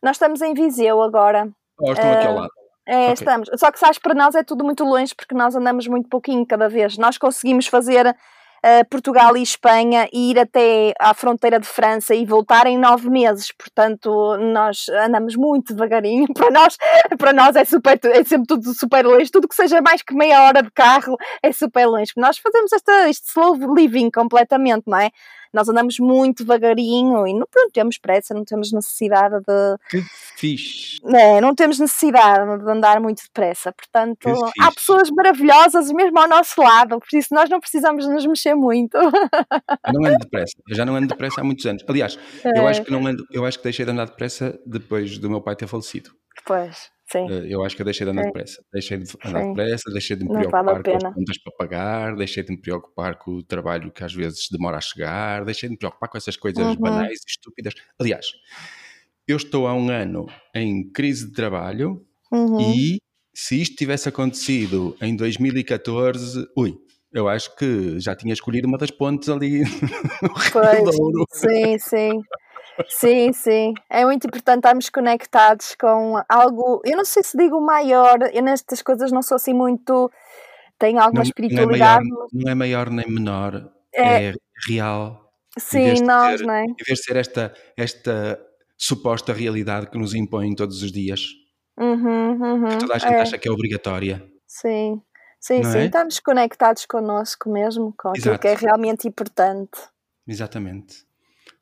Nós estamos em Viseu agora. Oh, estão uh, aqui ao lado. É, okay. estamos. Só que sabes, para nós é tudo muito longe porque nós andamos muito pouquinho cada vez. Nós conseguimos fazer uh, Portugal e Espanha e ir até à fronteira de França e voltar em nove meses. Portanto, nós andamos muito devagarinho. [laughs] Para nós, para nós é, super, é sempre tudo super longe. Tudo que seja mais que meia hora de carro é super longe. Nós fazemos esta, este slow living completamente, não é? Nós andamos muito devagarinho e não pronto, temos pressa, não temos necessidade de. Que fixe! É, não temos necessidade de andar muito depressa. Portanto, há pessoas maravilhosas mesmo ao nosso lado, por isso nós não precisamos nos mexer muito. Eu não ando depressa, eu já não ando depressa há muitos anos. Aliás, é. eu acho que não ando, eu acho que deixei de andar depressa depois do meu pai ter falecido. Pois. Sim. Eh, Eu acho que eu deixei de andar Sim. depressa. Deixei de andar Sim. depressa, deixei de me Não vale preocupar com as contas para pagar, deixei de me preocupar com o trabalho que às vezes demora a chegar, deixei de me preocupar com essas coisas Uhum. banais e estúpidas. Aliás, eu estou há um ano em crise de trabalho Uhum. e se isto tivesse acontecido em 2014, ui, eu acho que já tinha escolhido uma das pontes ali [laughs] no Rio Pois, Douro. sim, sim. Sim, sim. É muito importante estarmos conectados com algo. Eu não sei se digo maior, eu nestas coisas não sou assim muito. Tenho alguma Não, não é maior, espiritualidade. não é maior nem menor, É, é real. Sim, nós, ser, não é? em vez de ser esta, esta suposta realidade que nos impõem todos os dias, Uhum, uhum, que toda a gente é, acha que é obrigatória, sim. Sim, não sim. é? Estamos conectados connosco mesmo, com aquilo que é Exato, realmente importante. exatamente.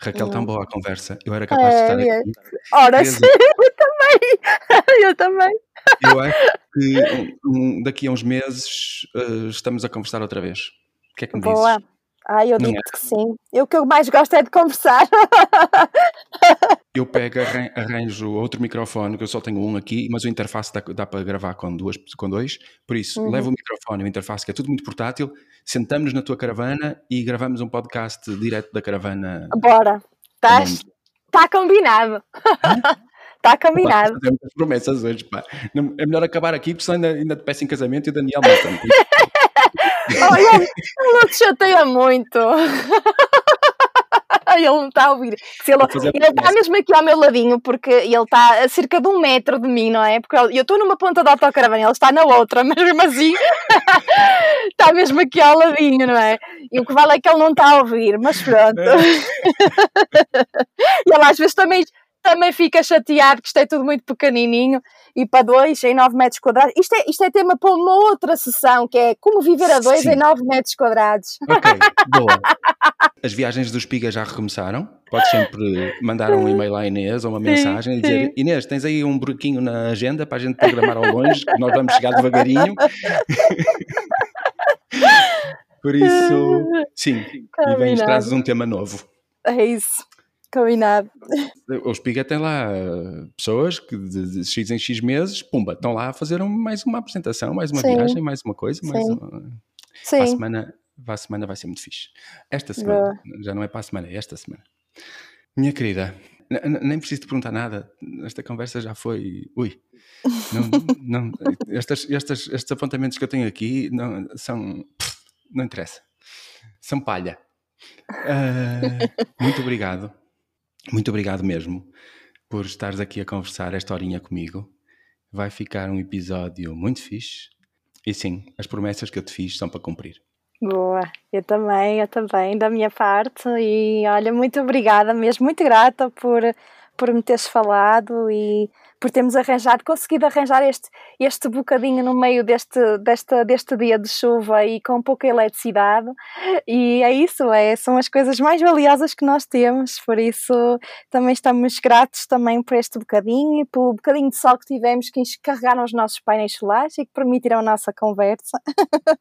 Raquel, tão Hum. boa a conversa. Eu era capaz de É, estar é. aqui sim, [laughs] eu também. Eu também. Eu acho que um- daqui a uns meses eh, estamos a conversar outra vez. O que é que me dizes? Boa. Ai, eu Não é? digo-te que sim. Eu o que eu mais gosto é de conversar. [laughs] Eu pego, arran- arranjo outro microfone, que eu só tenho um aqui, mas o interface dá, dá para gravar com, duas, com dois. Por isso, Uhum. levo o microfone e o interface, que é tudo muito portátil, sentamos na tua caravana e gravamos um podcast direto da caravana Bora. Está combinado. Está [laughs] combinado. fazer muitas promessas hoje, pá. É melhor acabar aqui, porque senão ainda, ainda te peço em casamento e o Daniel mata-me. [laughs] Ele não te chateia muito. [laughs] [laughs] Ele não está a ouvir. Se ele está mesmo aqui ao meu ladinho, porque ele está a cerca de um metro de mim, não é? Porque eu eu estou numa ponta da autocaravana, ele está na outra, mas [laughs] mesmo assim está [laughs] mesmo aqui ao ladinho, não é? E o que vale é que ele não está a ouvir, mas pronto. E ele às vezes também, também fica chateado que isto é tudo muito pequenininho e para dois em 9 metros quadrados. Isto é, isto é tema para uma outra sessão, que é como viver a dois Sim. em 9 metros quadrados. Ok, boa. As viagens do Espiga já recomeçaram. Podes sempre mandar um e-mail à Inês ou uma mensagem e dizer. Inês, tens aí um buraquinho na agenda para a gente programar ao longe, que nós vamos chegar devagarinho. Por isso, sim. E vens Combinado. trazes um tema novo. É isso. Combinado. O Espiga tem lá eh, pessoas que de, de X em X meses, pumba, estão lá a fazer um- mais uma apresentação, mais uma Sim. viagem, mais uma coisa, mais Sim. uma... Para a Sim. semana, para a semana vai ser muito fixe. Esta semana, já não é para a semana, é esta semana. Minha querida, nem preciso te perguntar nada. Esta conversa já foi. Ui. Não, não, estas, estas, estes apontamentos que eu tenho aqui não, são. Não interessa. São palha. Ah, muito obrigado. Muito obrigado mesmo por estares aqui a conversar esta horinha comigo. Vai ficar um episódio muito fixe. E sim, as promessas que eu te fiz são para cumprir. Boa. Eu também, eu também, da minha parte. E olha, muito obrigada mesmo, muito grata por, por me teres falado e por termos arranjado, conseguido arranjar este, este bocadinho no meio deste, deste, deste dia de chuva e com pouca eletricidade. E é isso, é, são as coisas mais valiosas que nós temos, por isso também estamos gratos também por este bocadinho, pelo bocadinho de sol que tivemos que carregaram os nossos painéis solares e que permitiram a nossa conversa. [laughs]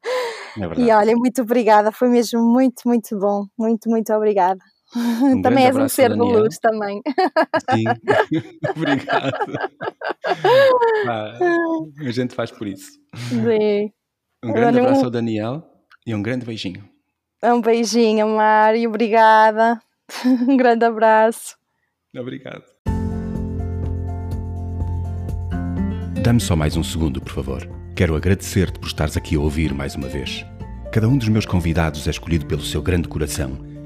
É. E olha, muito obrigada, foi mesmo muito, muito bom. Muito, muito obrigada. Um [laughs] também és um ser de luz também. Sim, [laughs] [laughs] obrigado. Ah, a gente faz por isso. Sim. Um grande abraço ao Daniel e um grande beijinho. Um beijinho, Mário, obrigada. Um grande abraço. Obrigado. Dá-me só mais um segundo, por favor. Quero agradecer-te por estares aqui a ouvir mais uma vez. Cada um dos meus convidados é escolhido pelo seu grande coração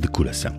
de coração.